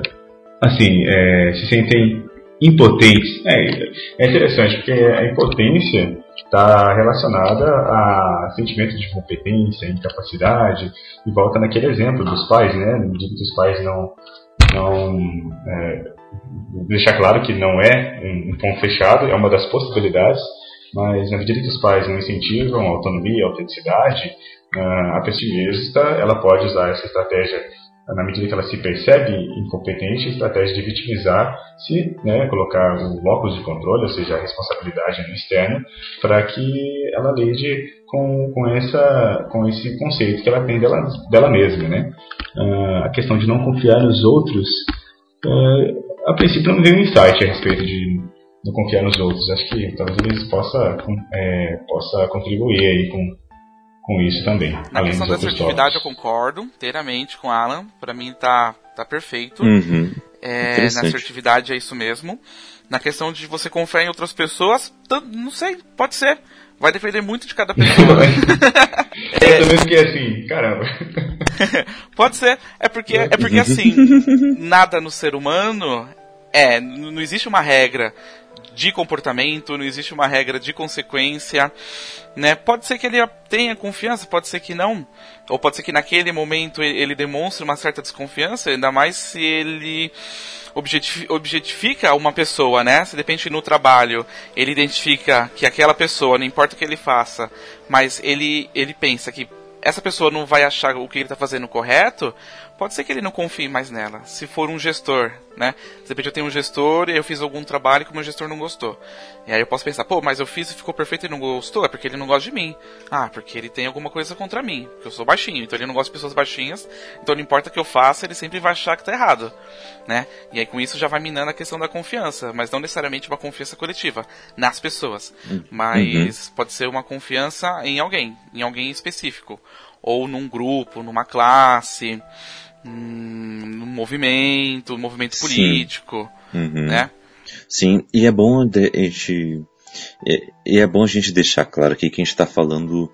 assim, é, se sentem impotentes. É, é interessante, porque a impotência está relacionada a sentimento de incompetência, incapacidade, e volta naquele exemplo dos pais, né? Na medida que os pais não, não é, deixar claro que não é um, um ponto fechado, é uma das possibilidades, mas na medida que os pais não incentivam a autonomia, a autenticidade, uh, a pessimista ela pode usar essa estratégia na medida que ela se percebe incompetente, a estratégia de vitimizar, se né, colocar o locus de controle, ou seja, a responsabilidade no externo, para que ela lide com, com, essa, com esse conceito que ela tem dela, dela mesma. Né? Uh, a questão de não confiar nos outros, uh, a princípio não veio um insight a respeito de não confiar nos outros. Acho que talvez eles possa, é, possa contribuir aí com com isso também. Na questão da assertividade eu concordo inteiramente com o Alan. Para mim tá, tá perfeito. Uhum. É, na assertividade é isso mesmo. Na questão de você confiar em outras pessoas, não sei, pode ser. Vai depender muito de cada pessoa. é, eu fiquei assim, caramba. pode ser. É porque, é porque assim, nada no ser humano é, não existe uma regra de comportamento, não existe uma regra de consequência, né? Pode ser que ele tenha confiança, pode ser que não, ou pode ser que naquele momento ele demonstre uma certa desconfiança, ainda mais se ele objetifica uma pessoa, né? Se de repente no trabalho ele identifica que aquela pessoa, não importa o que ele faça, mas ele, ele pensa que essa pessoa não vai achar o que ele está fazendo correto, pode ser que ele não confie mais nela. Se for um gestor, né? De repente eu tenho um gestor e eu fiz algum trabalho que o meu gestor não gostou. E aí eu posso pensar, pô, mas eu fiz e ficou perfeito e não gostou? É porque ele não gosta de mim. Ah, porque ele tem alguma coisa contra mim. Porque eu sou baixinho, então ele não gosta de pessoas baixinhas. Então não importa o que eu faça, ele sempre vai achar que tá errado. Né? E aí com isso já vai minando a questão da confiança. Mas não necessariamente uma confiança coletiva nas pessoas. Uhum. Mas uhum. pode ser uma confiança em alguém, em alguém específico. Ou num grupo, numa classe um movimento, movimento político, uhum. né? Sim, e é bom a gente e é bom a gente deixar claro aqui que a gente está falando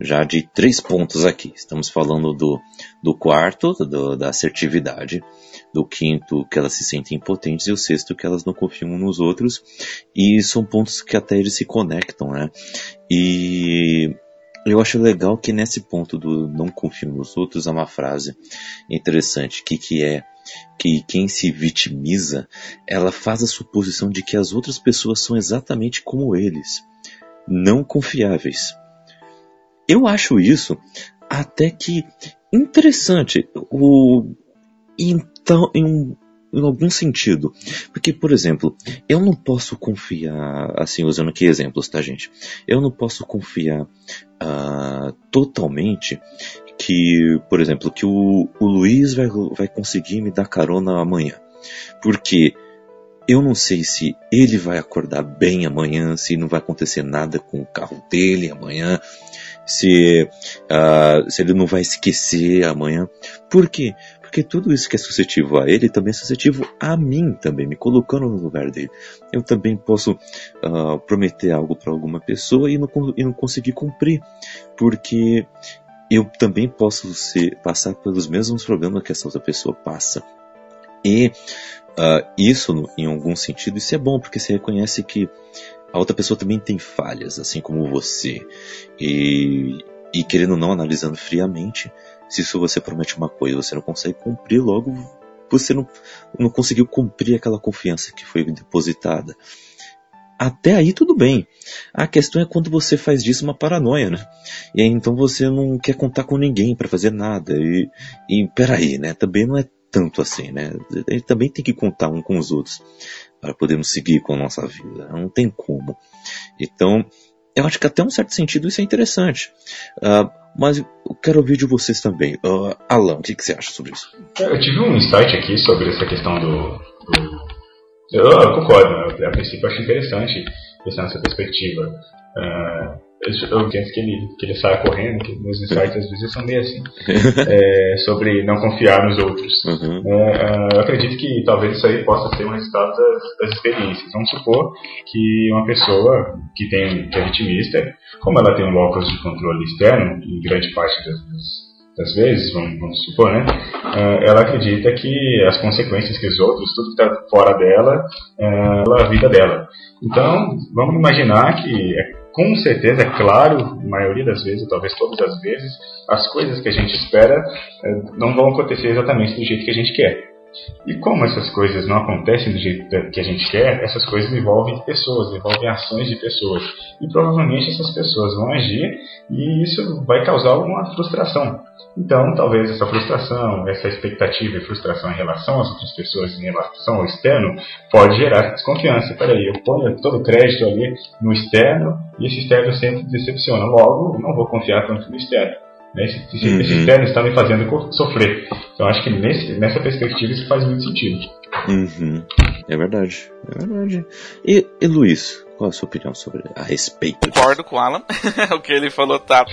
já de três pontos aqui. Estamos falando do, do quarto, do, da assertividade, do quinto, que elas se sentem impotentes, e o sexto, que elas não confiam nos outros. E são pontos que até eles se conectam, né? E eu acho legal que nesse ponto do não confio nos outros há uma frase interessante que, que é que quem se vitimiza, ela faz a suposição de que as outras pessoas são exatamente como eles, não confiáveis. Eu acho isso até que interessante. O, então, em um em algum sentido. Porque, por exemplo, eu não posso confiar, assim, usando aqui exemplos, tá, gente? Eu não posso confiar uh, totalmente que, por exemplo, que o, o Luiz vai, vai conseguir me dar carona amanhã. Porque eu não sei se ele vai acordar bem amanhã, se não vai acontecer nada com o carro dele amanhã, se, uh, se ele não vai esquecer amanhã. Por quê? Porque tudo isso que é suscetível a ele também é suscetível a mim também, me colocando no lugar dele. Eu também posso uh, prometer algo para alguma pessoa e não, e não conseguir cumprir, porque eu também posso ser, passar pelos mesmos problemas que essa outra pessoa passa. E uh, isso, em algum sentido, isso é bom, porque você reconhece que a outra pessoa também tem falhas, assim como você. E, e querendo ou não, analisando friamente, se isso você promete uma coisa você não consegue cumprir, logo você não, não conseguiu cumprir aquela confiança que foi depositada. Até aí tudo bem. A questão é quando você faz disso uma paranoia, né? E aí então você não quer contar com ninguém para fazer nada. E, e peraí, né? Também não é tanto assim, né? A gente também tem que contar um com os outros para podermos seguir com a nossa vida. Não tem como. Então, eu acho que até um certo sentido isso é interessante. Uh, mas eu quero ouvir de vocês também. Uh, Alan, o que, que, você acha sobre isso? Eu tive um insight aqui sobre essa questão do. do... Eu, eu, concordo, né? a princípio eu acho interessante pensar nessa perspectiva. Uh, eu penso que ele, que ele saia correndo, que meus insights às vezes são meio assim, é, sobre não confiar nos outros. Uhum. É, eu acredito que talvez isso aí possa ser um resultado das, das, experiências. Vamos supor que uma pessoa que, tem, que é vitimista, como ela tem um locus de controle externo, em grande parte das, das vezes, vamos, vamos, supor, né? É, ela acredita que as consequências que os outros, tudo que está fora dela, é a vida dela. Então, vamos imaginar que é com certeza, é claro, maioria das vezes, talvez todas as vezes, as coisas que a gente espera é, não vão acontecer exatamente do jeito que a gente quer. E como essas coisas não acontecem do jeito que a gente quer, essas coisas envolvem pessoas, envolvem ações de pessoas. E provavelmente essas pessoas vão agir e isso vai causar alguma frustração. Então, talvez essa frustração, essa expectativa e frustração em relação às outras pessoas, em relação ao externo, pode gerar desconfiança. Peraí, eu ponho todo o crédito ali no externo e esse externo sempre decepciona. Logo, não vou confiar tanto no externo. Né? Esse, esse, uhum. esse externo está me fazendo sofrer. Então, acho que nesse, nessa perspectiva isso faz muito sentido. Uhum. É verdade, é verdade. E, e Luiz, qual a sua opinião sobre a respeito? Concordo com o Alan. o que ele falou tá,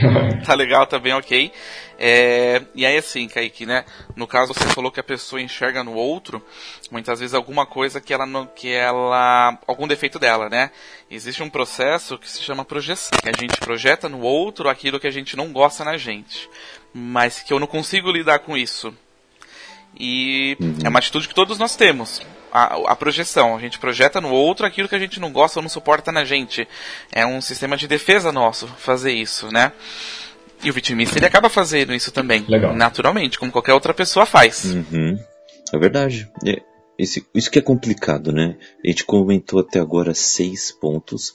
tá legal, tá bem ok. É, e aí assim, Kaique, né? No caso você falou que a pessoa enxerga no outro, muitas vezes alguma coisa que ela não, que ela, algum defeito dela, né? Existe um processo que se chama projeção, que a gente projeta no outro aquilo que a gente não gosta na gente, mas que eu não consigo lidar com isso. E uhum. é uma atitude que todos nós temos a, a, projeção. A gente projeta no outro aquilo que a gente não gosta ou não suporta na gente. É um sistema de defesa nosso fazer isso, né? E o vitimista ele acaba fazendo isso também, Legal. naturalmente, como qualquer outra pessoa faz. Uhum. É verdade. É, esse, isso que é complicado, né? A gente comentou até agora seis pontos,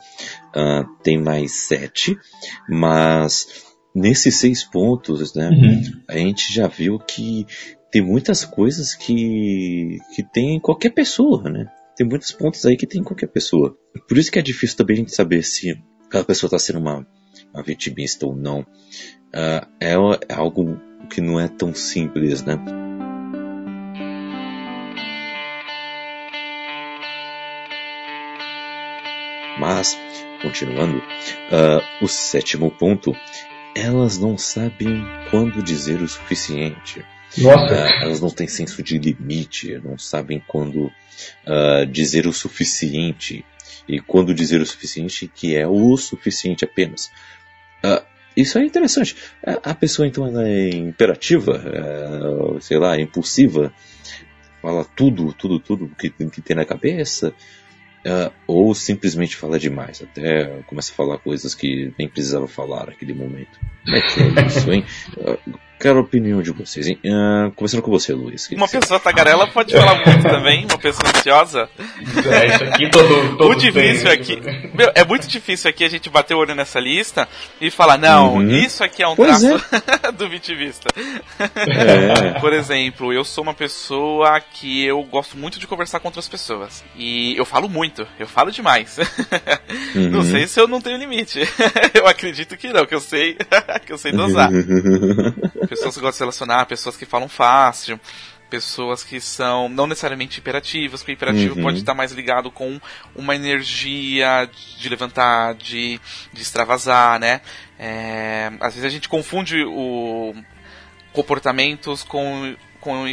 uh, tem mais sete, mas nesses seis pontos, né, uhum. a gente já viu que tem muitas coisas que, que tem em qualquer pessoa, né? Tem muitos pontos aí que tem em qualquer pessoa. Por isso que é difícil também a gente saber se aquela pessoa está sendo uma, uma vitimista ou não. Uh, é, algo que não é tão simples, né? Mas, continuando, uh, o sétimo ponto, elas não sabem quando dizer o suficiente. Nossa. Uh, elas não têm senso de limite, não sabem quando uh, dizer o suficiente. E quando dizer o suficiente, que é o suficiente apenas. Uh, isso é interessante. A pessoa então ela é imperativa, é, sei lá, impulsiva, fala tudo, tudo, tudo que, que tem na cabeça, ou simplesmente fala demais, até começa a falar coisas que nem precisava falar naquele momento. Como é que é isso, hein? Quero a opinião de vocês, hein? Uh, começando com você, Luiz. Uma pessoa tagarela pode falar muito também, uma pessoa ansiosa. É, isso aqui todo, todo O difícil aqui, meu, é muito difícil aqui a gente bater o olho nessa lista e falar, não, uhum. isso aqui é um pois traço é. do vitimista. É. Por exemplo, eu sou uma pessoa que eu gosto muito de conversar com outras pessoas. E eu falo muito, eu falo demais. Uhum. Não sei se eu não tenho limite. eu acredito que não, que eu sei, que eu sei dosar. Pessoas que gostam de se relacionar, pessoas que falam fácil, pessoas que são não necessariamente imperativas, porque o imperativo uhum. pode estar mais ligado com uma energia de levantar, de, de extravasar, né? É, às vezes a gente confunde o comportamentos com com,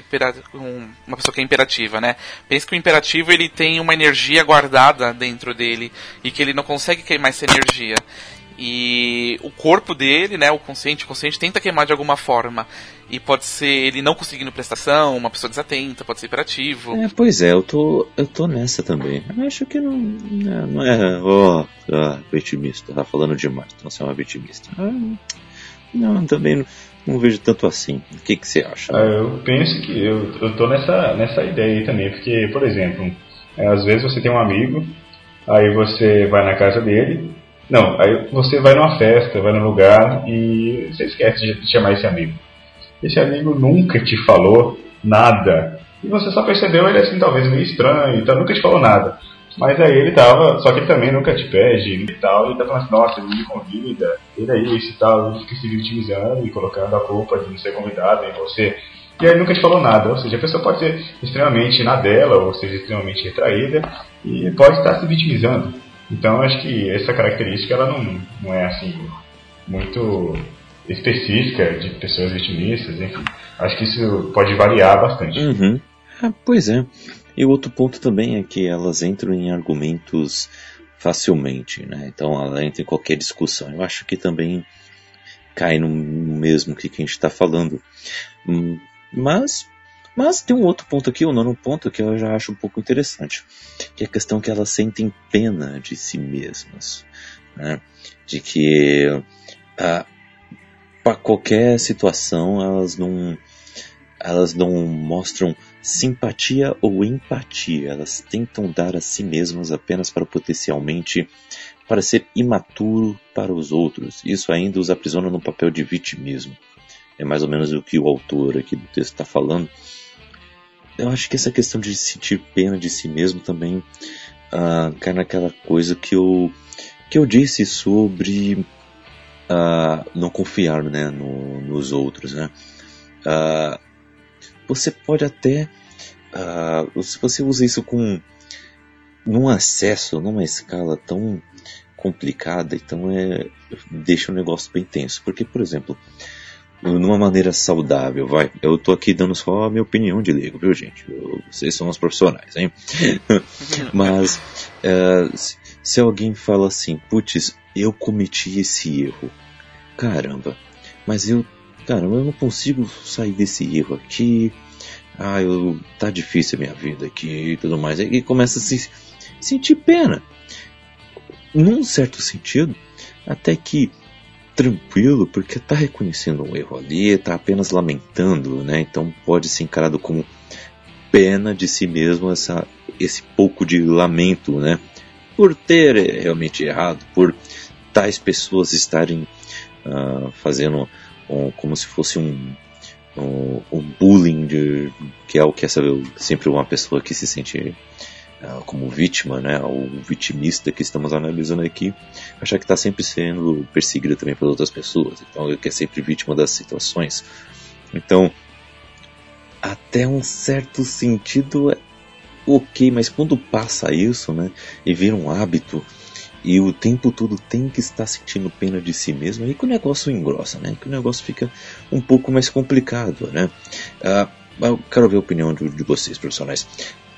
com, uma pessoa que é imperativa, né? Pensa que o imperativo ele tem uma energia guardada dentro dele e que ele não consegue queimar essa energia. E o corpo dele, né, o consciente, o consciente tenta queimar de alguma forma. E pode ser ele não conseguindo prestação, uma pessoa desatenta, pode ser hiperativo. É, pois é, eu tô, eu tô nessa também. Eu acho que não, não é, ó, oh, ah, vitimista, tá falando demais, então você é uma vitimista. Ah, não, também não, não, vejo tanto assim. O que, que você acha? Ah, eu penso que eu, eu tô nessa, nessa ideia aí também, porque, por exemplo, é, às vezes você tem um amigo, aí você vai na casa dele, não, aí você vai numa festa, vai num lugar e você esquece de chamar esse amigo. Esse amigo nunca te falou nada. E você só percebeu ele assim, talvez meio estranho, então nunca te falou nada. Mas aí ele tava, só que ele também nunca te pede e tal, e tá falando assim, nossa, ele me convida, ele é e tal, ele fica se vitimizando e colocando a culpa de não ser convidado em você. E aí nunca te falou nada, ou seja, a pessoa pode ser extremamente na dela, ou seja, extremamente retraída, e pode estar se vitimizando. Então acho que essa característica ela não, não é assim muito específica de pessoas vitimistas, enfim. Acho que isso pode variar bastante. Uhum. Ah, pois é. E outro ponto também é que elas entram em argumentos facilmente, né? Então ela entra em qualquer discussão. Eu acho que também cai no mesmo que, que a gente está falando. Hum, mas mas tem um outro ponto aqui, um nono ponto, que eu já acho um pouco interessante, que é a questão que elas sentem pena de si mesmas. Né? De que ah, para qualquer situação elas não, elas não mostram simpatia ou empatia, elas tentam dar a si mesmas apenas para potencialmente ser imaturo para os outros. Isso ainda os aprisiona no papel de vitimismo. é mais ou menos o que o autor aqui do texto está falando. Eu acho que essa questão de sentir pena de si mesmo também uh, cai naquela coisa que eu, que eu disse sobre uh, não confiar né, no, nos outros. Né? Uh, você pode até. se você usa isso com num acesso, numa escala tão complicada, então é deixa o negócio bem tenso. Porque, por exemplo, numa maneira saudável, vai. Eu tô aqui dando só a minha opinião de leigo, viu, gente? Vocês são os profissionais, hein? Mas uh, se alguém fala assim, putz, eu cometi esse erro, caramba, mas eu, caramba, eu não consigo sair desse erro aqui. Ah, eu, tá difícil a minha vida aqui e tudo mais. E começa a se sentir pena. Num certo sentido, até que tranquilo, porque está reconhecendo um erro ali, está apenas lamentando, né? Então pode ser encarado como pena de si mesmo essa, esse pouco de lamento, né? Por ter realmente errado, por tais pessoas estarem uh, fazendo um, como se fosse um, um, um bullying, de, que é o que é saber, sempre uma pessoa que se sente como vítima, né, o vitimista que estamos analisando aqui, achar que está sempre sendo perseguido também pelas outras pessoas, então que é sempre vítima das situações. Então, até um certo sentido é ok, mas quando passa isso, né, e vira um hábito, e o tempo todo tem que estar sentindo pena de si mesmo, aí que o negócio engrossa, né? Que o negócio fica um pouco mais complicado, né? Uh, eu quero ver a opinião de, de vocês, profissionais.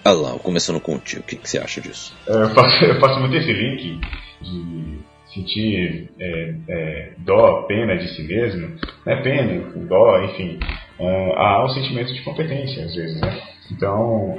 Alan, começando contigo, o que, que você acha disso? É, eu faço, eu faço muito esse link de sentir é, é, dó, pena de si mesmo, né? pena, dó, enfim, há um sentimento de competência às vezes, né? Então,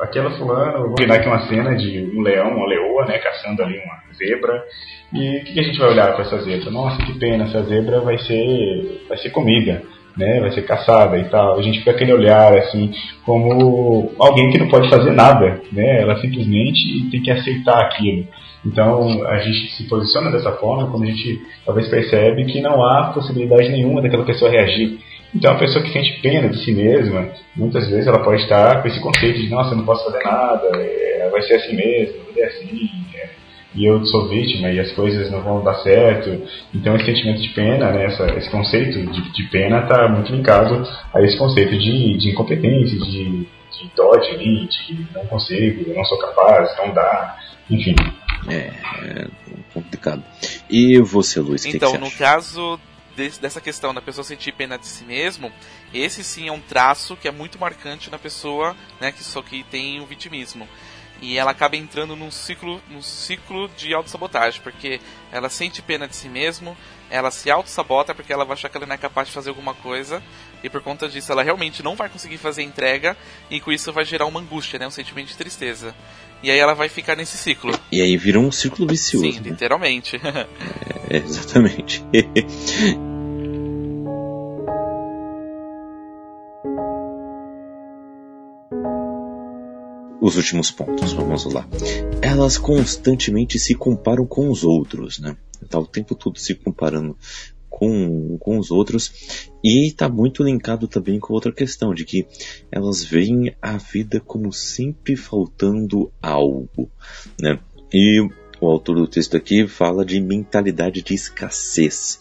aquela fulana, vou virar aqui uma cena de um leão, uma leoa, né, caçando ali uma zebra, e o que, que a gente vai olhar com essa zebra? Nossa, que pena, essa zebra vai ser, vai ser comida né, vai ser caçada e tal. A gente fica aquele olhar assim como alguém que não pode fazer nada, né? Ela simplesmente tem que aceitar aquilo. Então a gente se posiciona dessa forma quando a gente talvez percebe que não há possibilidade nenhuma daquela pessoa reagir. Então a pessoa que sente pena de si mesma, muitas vezes ela pode estar com esse conceito de nossa, eu não posso fazer nada, é, vai ser assim mesmo, vai ser assim, é, e eu sou vítima e as coisas não vão dar certo. Então esse sentimento de pena, né, essa, esse conceito de, de pena está muito linkado a esse conceito de, de incompetência, de, de dó de mim, de não consigo, não sou capaz, não dá, enfim. É, é complicado. E você, Luiz, então, que, que no caso desse, dessa questão da pessoa sentir pena de si mesmo, esse sim é um traço que é muito marcante na pessoa né, que, só que tem o vitimismo e ela acaba entrando num ciclo, num ciclo de autossabotagem, porque ela sente pena de si mesmo, ela se auto-sabota porque ela vai achar que ela não é capaz de fazer alguma coisa, e por conta disso ela realmente não vai conseguir fazer a entrega, e com isso vai gerar uma angústia, né, um sentimento de tristeza. E aí ela vai ficar nesse ciclo. E aí vira um círculo vicioso. Sim, né? literalmente. é, exatamente. os últimos pontos, vamos lá. Elas constantemente se comparam com os outros, né? Tá o tempo todo se comparando com, com os outros e está muito linkado também com outra questão de que elas veem a vida como sempre faltando algo, né? E o autor do texto aqui fala de mentalidade de escassez.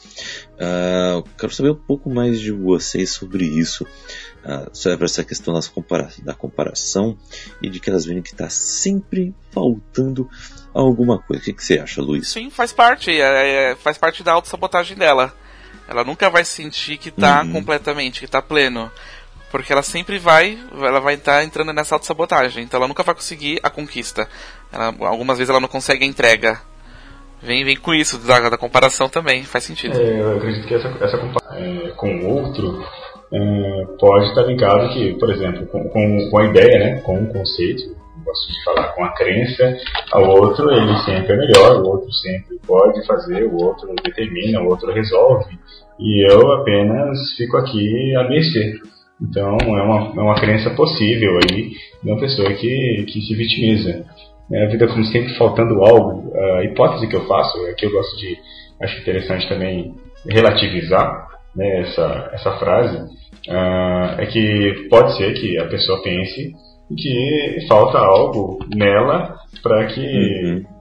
Uh, quero saber um pouco mais de vocês sobre isso uh, sobre essa questão das compara da comparação e de que elas veem que está sempre faltando alguma coisa. O que, que, você acha, Luiz? Sim, faz parte. É, é, faz parte da autossabotagem dela. Ela nunca vai sentir que está uhum. completamente, que está pleno. Porque ela sempre vai, ela vai estar tá entrando nessa autossabotagem. Então ela nunca vai conseguir a conquista. Ela, algumas vezes ela não consegue a entrega. Vem, vem com isso, da, da comparação também, faz sentido. É, eu acredito que essa, essa comparação é, com o outro é, pode estar ligado que, por exemplo, com, com, com a ideia, né, com o conceito, gosto de falar com a crença, o outro ele sempre é melhor, o outro sempre pode fazer, o outro determina, o outro resolve, e eu apenas fico aqui a mercê. Então é uma, é uma crença possível aí de uma pessoa que, que se vitimiza. É, a vida como sempre faltando algo. A hipótese que eu faço é que eu gosto de, acho interessante também relativizar né, essa, essa frase, uh, é que pode ser que a pessoa pense que falta algo nela para que uhum.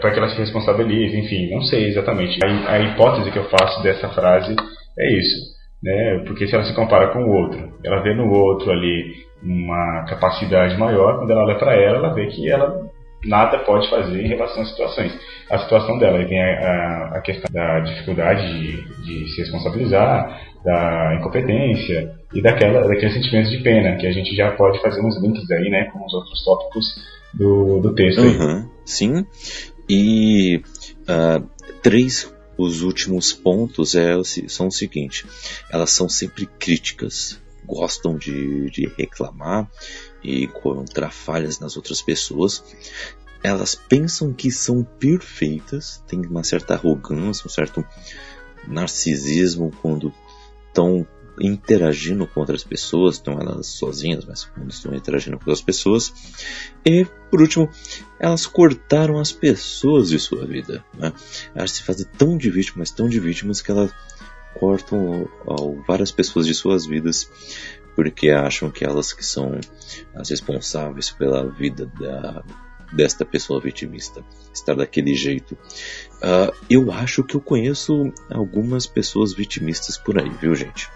Para que ela se responsabilize, enfim, não sei exatamente. A, a, hipótese que eu faço dessa frase é isso, né? Porque se ela se compara com o outro, ela vê no outro ali uma capacidade maior, quando ela olha para ela, ela vê que ela nada pode fazer em relação às situações. A situação dela, aí vem a, a, questão da dificuldade de, de, se responsabilizar, da incompetência e daquela, daqueles sentimentos de pena, que a gente já pode fazer uns links aí, né, com os outros tópicos do, do texto. Uhum, sim, e uh, três os últimos pontos é, são o seguinte: elas são sempre críticas, gostam de, de reclamar e encontrar falhas nas outras pessoas. Elas pensam que são perfeitas, têm uma certa arrogância, um certo narcisismo quando estão interagindo com outras pessoas, não elas sozinhas, mas quando estão interagindo com outras pessoas. E, por último, elas cortaram as pessoas de sua vida. Né? Elas se fazem tão de vítimas, tão de vítimas, que elas cortam várias pessoas de suas vidas porque acham que elas que são as responsáveis pela vida da, desta pessoa vitimista estar daquele jeito. Uh, eu acho que eu conheço algumas pessoas vitimistas por aí, viu, gente?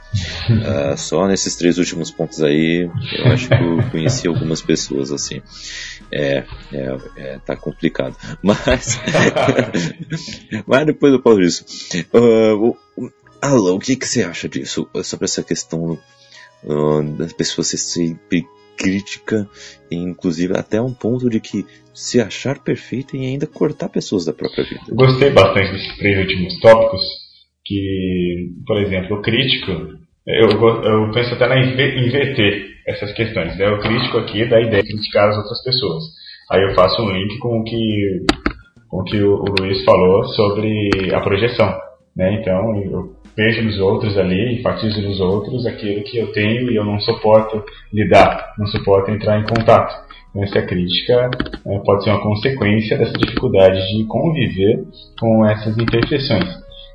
Uh, só nesses três últimos pontos aí, eu acho que eu conheci algumas pessoas assim. É, é, é tá complicado. Mas, mas depois eu falo disso. Uh, Alan, o que, que você acha disso? Sobre essa questão das pessoas ser sempre crítica, inclusive até um ponto de que se achar perfeita e ainda cortar pessoas da própria vida. Gostei bastante desses três últimos tópicos, que, por exemplo, o crítico, eu, eu penso até na inverter essas questões. Né? O crítico aqui dá a ideia de criticar as outras pessoas. Aí eu faço um link com o que, com o, que o Luiz falou sobre a projeção. Né? Então, eu vejo nos outros ali, enfatizo nos outros aquilo que eu tenho e eu não suporto lidar, não suporto entrar em contato. Então, essa crítica é, pode ser uma consequência dessa dificuldade de conviver com essas imperfeições.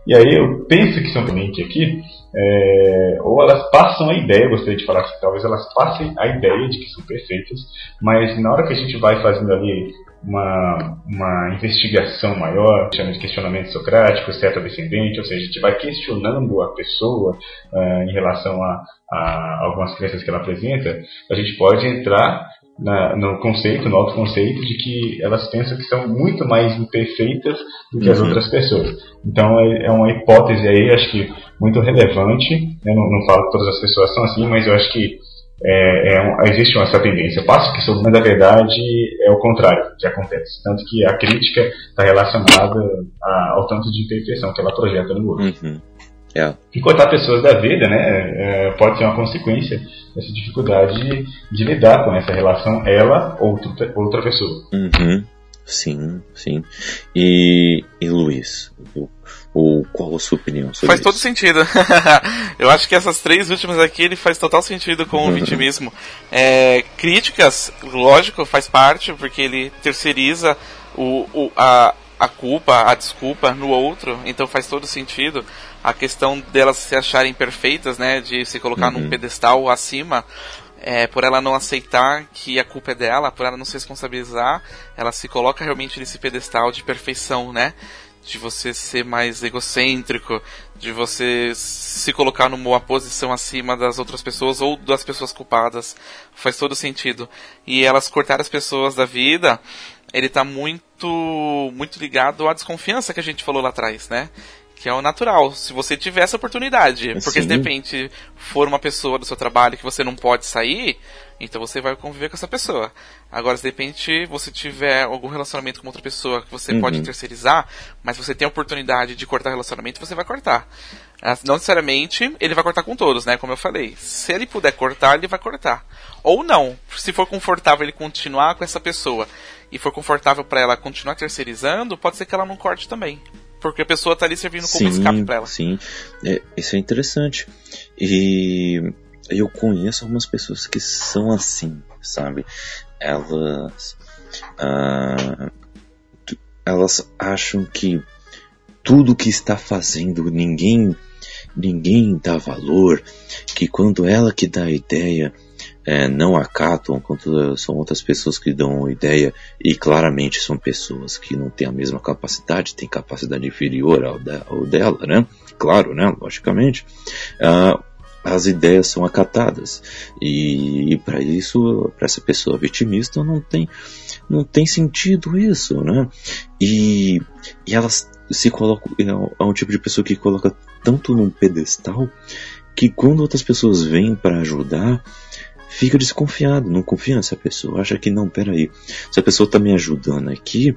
E aí eu penso que são realmente aqui, é, ou elas passam a ideia, gostaria de falar que talvez elas passem a ideia de que são perfeitas, mas na hora que a gente vai fazendo ali uma, uma investigação maior, chama de questionamento socrático, certo descendente, ou seja, a gente vai questionando a pessoa uh, em relação a, a, algumas crenças que ela apresenta, a gente pode entrar na, no conceito, no autoconceito de que elas pensam que são muito mais imperfeitas do que uhum. as outras pessoas. Então é, é, uma hipótese aí, acho que muito relevante. Né? Não, não falo que todas as pessoas são assim, mas eu acho que é, é, existe uma, essa tendência. Passo que isso, na verdade, é o contrário que acontece. Tanto que a crítica está relacionada a, ao tanto de imperfeição que ela projeta no outro. Uhum. Yeah. É. E cortar pessoas da vida né, é, pode ser uma consequência dessa dificuldade de, de, lidar com essa relação ela outra, outra pessoa. Uhum. Sim, sim. E, e Luiz, ou qual a sua opinião sobre Faz isso? todo sentido. Eu acho que essas três últimas aqui ele faz total sentido com o uhum. vitimismo. É, críticas, lógico, faz parte, porque ele terceiriza o, o, a, a culpa, a desculpa no outro, então faz todo sentido. A questão delas se acharem perfeitas, né, de se colocar uhum. num pedestal acima, é, por ela não aceitar que a culpa é dela, por ela não se responsabilizar, ela se coloca realmente nesse pedestal de perfeição, né? de você ser mais egocêntrico, de você se colocar numa posição acima das outras pessoas ou das pessoas culpadas. Faz todo sentido. E elas cortar as pessoas da vida, ele está muito muito ligado à desconfiança que a gente falou lá atrás, né? Que é o natural. Se você tiver essa oportunidade, porque se de repente for uma pessoa do seu trabalho que você não pode sair, então você vai conviver com essa pessoa. Agora, se de repente você tiver algum relacionamento com outra pessoa que você uhum. pode terceirizar, mas você tem a oportunidade de cortar relacionamento, você vai cortar. Não necessariamente ele vai cortar com todos, né? Como eu falei. Se ele puder cortar, ele vai cortar. Ou não. Se for confortável ele continuar com essa pessoa e for confortável para ela continuar terceirizando, pode ser que ela não corte também. Porque a pessoa tá ali servindo como sim, escape pra ela. Sim, é, isso é interessante. E eu conheço algumas pessoas que são assim, sabe? Elas. Uh, elas acham que tudo que está fazendo ninguém ninguém dá valor, que quando ela que dá a ideia é, não acatam, quando são outras pessoas que dão ideia e claramente são pessoas que não têm a mesma capacidade, têm capacidade inferior ao, ao dela, né? Claro, né? Logicamente. Uh, as ideias são acatadas e, e para isso, para essa pessoa vitimista, não tem, não tem sentido isso, né? E, e elas se colocam, é um tipo de pessoa que coloca tanto num pedestal que quando outras pessoas vêm para ajudar, fica desconfiado, não confia nessa pessoa, acha que não, peraí, essa pessoa está me ajudando aqui,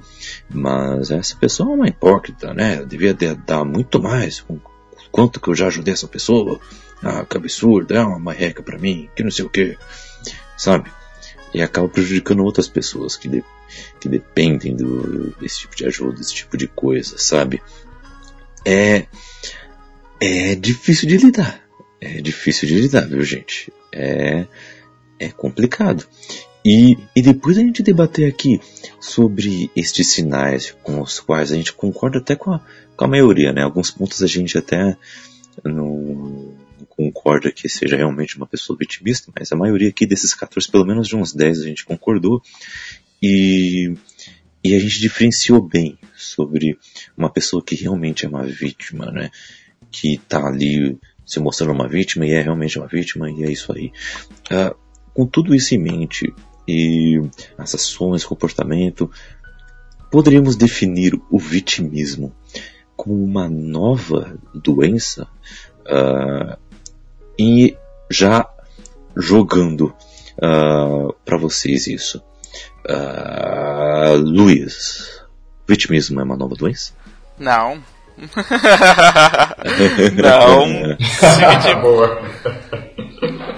mas essa pessoa é uma hipócrita, né? Eu devia dar muito mais, quanto que eu já ajudei essa pessoa, ah, que absurdo, é uma marreca para mim, que não sei o que, sabe? E acaba prejudicando outras pessoas que, de, que dependem do, desse tipo de ajuda, desse tipo de coisa, sabe? É, é difícil de lidar. É difícil de lidar, viu, gente? É, é complicado. E, e depois a gente debater aqui sobre estes sinais com os quais a gente concorda até com a, com a maioria, né? Alguns pontos a gente até não concorda que seja realmente uma pessoa vitimista, mas a maioria aqui desses 14, pelo menos de uns 10 a gente concordou. E, e a gente diferenciou bem sobre uma pessoa que realmente é uma vítima, né? Que está ali se mostrando uma vítima e é realmente uma vítima e é isso aí. Uh, com tudo isso em mente e as ações, comportamento, poderíamos definir o vitimismo como uma nova doença uh, e já jogando uh, para vocês isso. Uh, Luiz, vitimismo é uma nova doença? Não. não. Boa.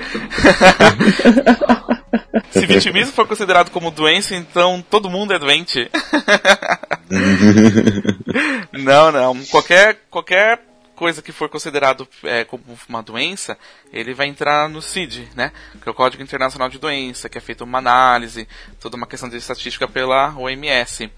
Se vitimismo for considerado como doença, então todo mundo é doente. não, não. Qualquer, qualquer coisa que for considerado é, como uma doença, ele vai entrar no CID, né? Que é o Código Internacional de Doença, que é feita uma análise, toda uma questão de estatística pela OMS.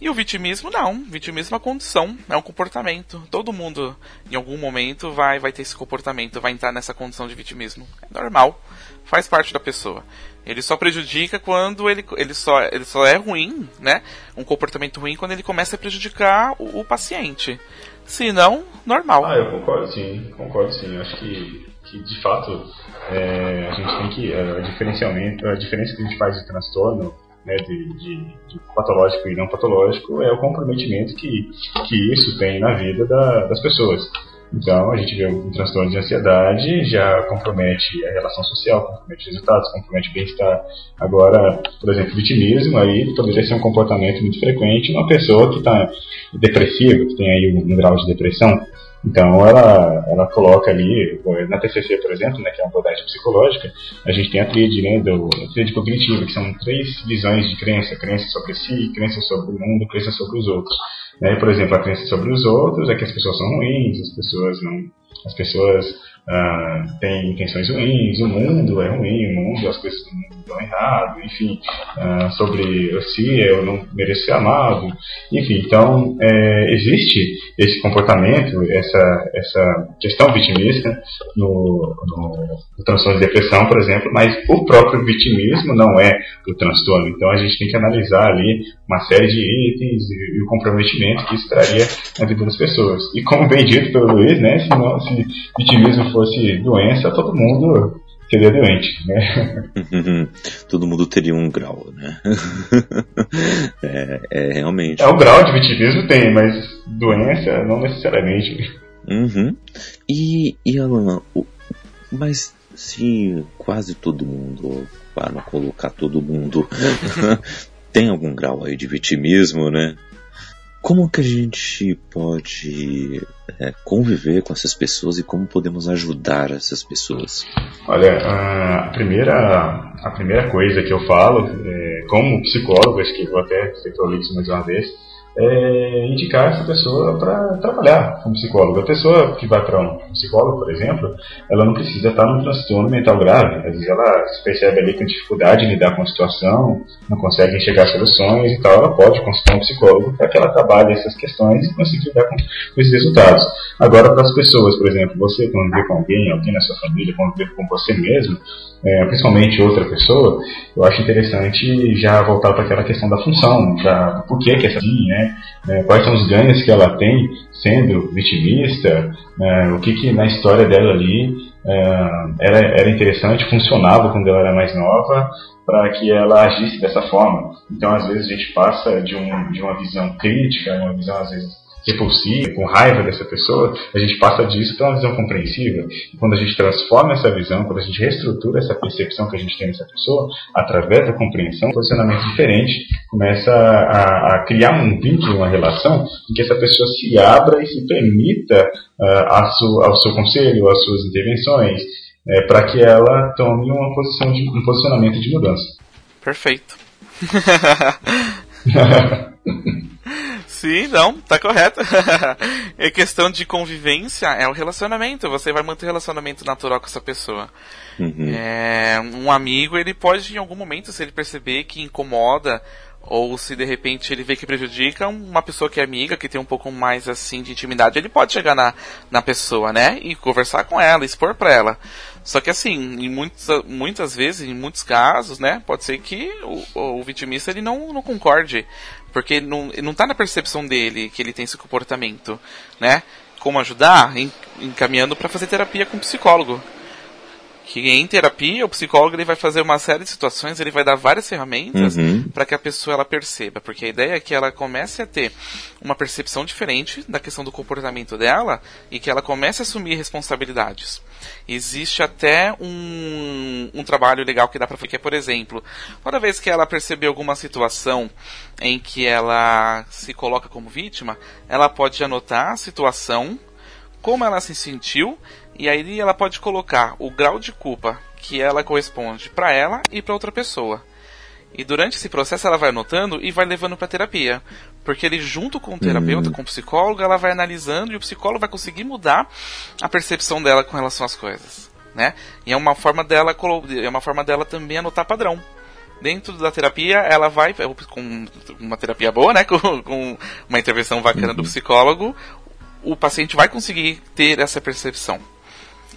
E o vitimismo não, vitimismo é uma condição, é um comportamento. Todo mundo, em algum momento, vai, vai ter esse comportamento, vai entrar nessa condição de vitimismo. É normal, faz parte da pessoa. Ele só prejudica quando ele, ele, só, ele só é ruim, né? Um comportamento ruim quando ele começa a prejudicar o, o paciente. Se não, normal. Ah, eu concordo sim, concordo sim. Acho que, que de fato é, a gente tem que. A, diferenciamento, a diferença que a gente faz de transtorno né, de, de, de, patológico e não patológico é o comprometimento que, que isso tem na vida da, das pessoas. Então, a gente vê um transtorno de ansiedade, já compromete a relação social, compromete resultados, compromete bem-estar. Agora, por exemplo, vitimismo, aí poderia ser um comportamento muito frequente uma pessoa que está depressiva, que tem aí um grau de depressão, então ela, ela coloca ali, na TCC, por exemplo, né, que é uma abordagem psicológica, a gente tem a tríade, né, do, a tríade cognitiva, que são três visões de crença, crença sobre si, crença sobre o mundo, crença sobre os outros. Né? Por exemplo, a crença sobre os outros é que as pessoas são ruins, as pessoas não, as pessoas ah, têm intenções ruins, o mundo é ruim, o mundo, as coisas do mundo dão errado, enfim, ah, sobre si eu não mereço ser amado, enfim, então é, existe esse comportamento, essa, essa questão vitimista no, no, no transtorno de depressão, por exemplo, mas o próprio vitimismo não é o transtorno, então a gente tem que analisar ali uma série de itens e, e o comprometimento que isso traria na vida das pessoas. E como bem dito pelo Luiz, né, se, não, se vitimismo fosse doença, todo mundo seria doente, né? todo mundo teria um grau, né? é, é, realmente. É, o grau de vitimismo tem, mas doença não necessariamente. Uhum. E, e Alan, mas se quase todo mundo, para não colocar todo mundo, tem algum grau aí de vitimismo, né? Como que a gente pode é, conviver com essas pessoas e como podemos ajudar essas pessoas? Olha, a primeira, a primeira coisa que eu falo, é, como psicólogo, acho que vou até ser prolixo mais uma vez, é, indicar essa pessoa para trabalhar como psicólogo. A pessoa que vai para um psicólogo, por exemplo, ela não precisa estar num transtorno mental grave. Às vezes ela se percebe ali com dificuldade em lidar com a situação, não consegue enxergar soluções e tal. Ela pode consultar um psicólogo para que ela trabalhe essas questões e consiga lidar com, com esses resultados. Agora, para as pessoas, por exemplo, você conviver com alguém, alguém na sua família, conviver com você mesmo, é, principalmente outra pessoa, eu acho interessante já voltar para aquela questão da função, pra, por que, que é assim, né? É, quais são os ganhos que ela tem sendo vitimista, é, o que, que na história dela ali era, era interessante, funcionava quando ela era mais nova, para que ela agisse dessa forma. Então, às vezes, a gente passa de, um, de uma visão crítica, uma visão, às vezes, repulsiva, com raiva dessa pessoa, a gente passa disso para uma visão compreensiva. E quando a gente transforma essa visão, quando a gente reestrutura essa percepção que a gente tem dessa pessoa, através da compreensão, um posicionamento diferente começa a, a criar um vínculo, uma relação, em que essa pessoa se abra e se permita uh, su, ao seu conselho, às suas intervenções, uh, para que ela tome uma posição de, um posicionamento de mudança. Perfeito. Sim, não, tá correto. é questão de convivência, é o relacionamento. Você vai manter um relacionamento natural com essa pessoa. Uhum. É, um amigo, ele pode, em algum momento, se ele perceber que incomoda, ou se de repente ele vê que prejudica uma pessoa que é amiga, que tem um pouco mais assim de intimidade, ele pode chegar na, na pessoa, né? E conversar com ela, expor pra ela. Só que assim, em muitas, muitas vezes, em muitos casos, né, pode ser que o, o vitimista ele não, não concorde. Porque não, não tá na percepção dele que ele tem esse comportamento, né? Como ajudar? Encaminhando para fazer terapia com o psicólogo que em terapia o psicólogo ele vai fazer uma série de situações, ele vai dar várias ferramentas uhum. para que a pessoa ela perceba, porque a ideia é que ela comece a ter uma percepção diferente da questão do comportamento dela e que ela comece a assumir responsabilidades. Existe até um, um trabalho legal que dá para fazer, que é, por exemplo, toda vez que ela perceber alguma situação em que ela se coloca como vítima, ela pode anotar a situação, como ela se sentiu e aí ela pode colocar o grau de culpa que ela corresponde para ela e para outra pessoa. E durante esse processo ela vai anotando e vai levando para terapia, porque ele junto com o terapeuta, uhum. com o psicólogo, ela vai analisando e o psicólogo vai conseguir mudar a percepção dela com relação às coisas, né? E é uma forma dela é uma forma dela também anotar padrão. Dentro da terapia, ela vai com uma terapia boa, né, com, com uma intervenção bacana uhum. do psicólogo, o paciente vai conseguir ter essa percepção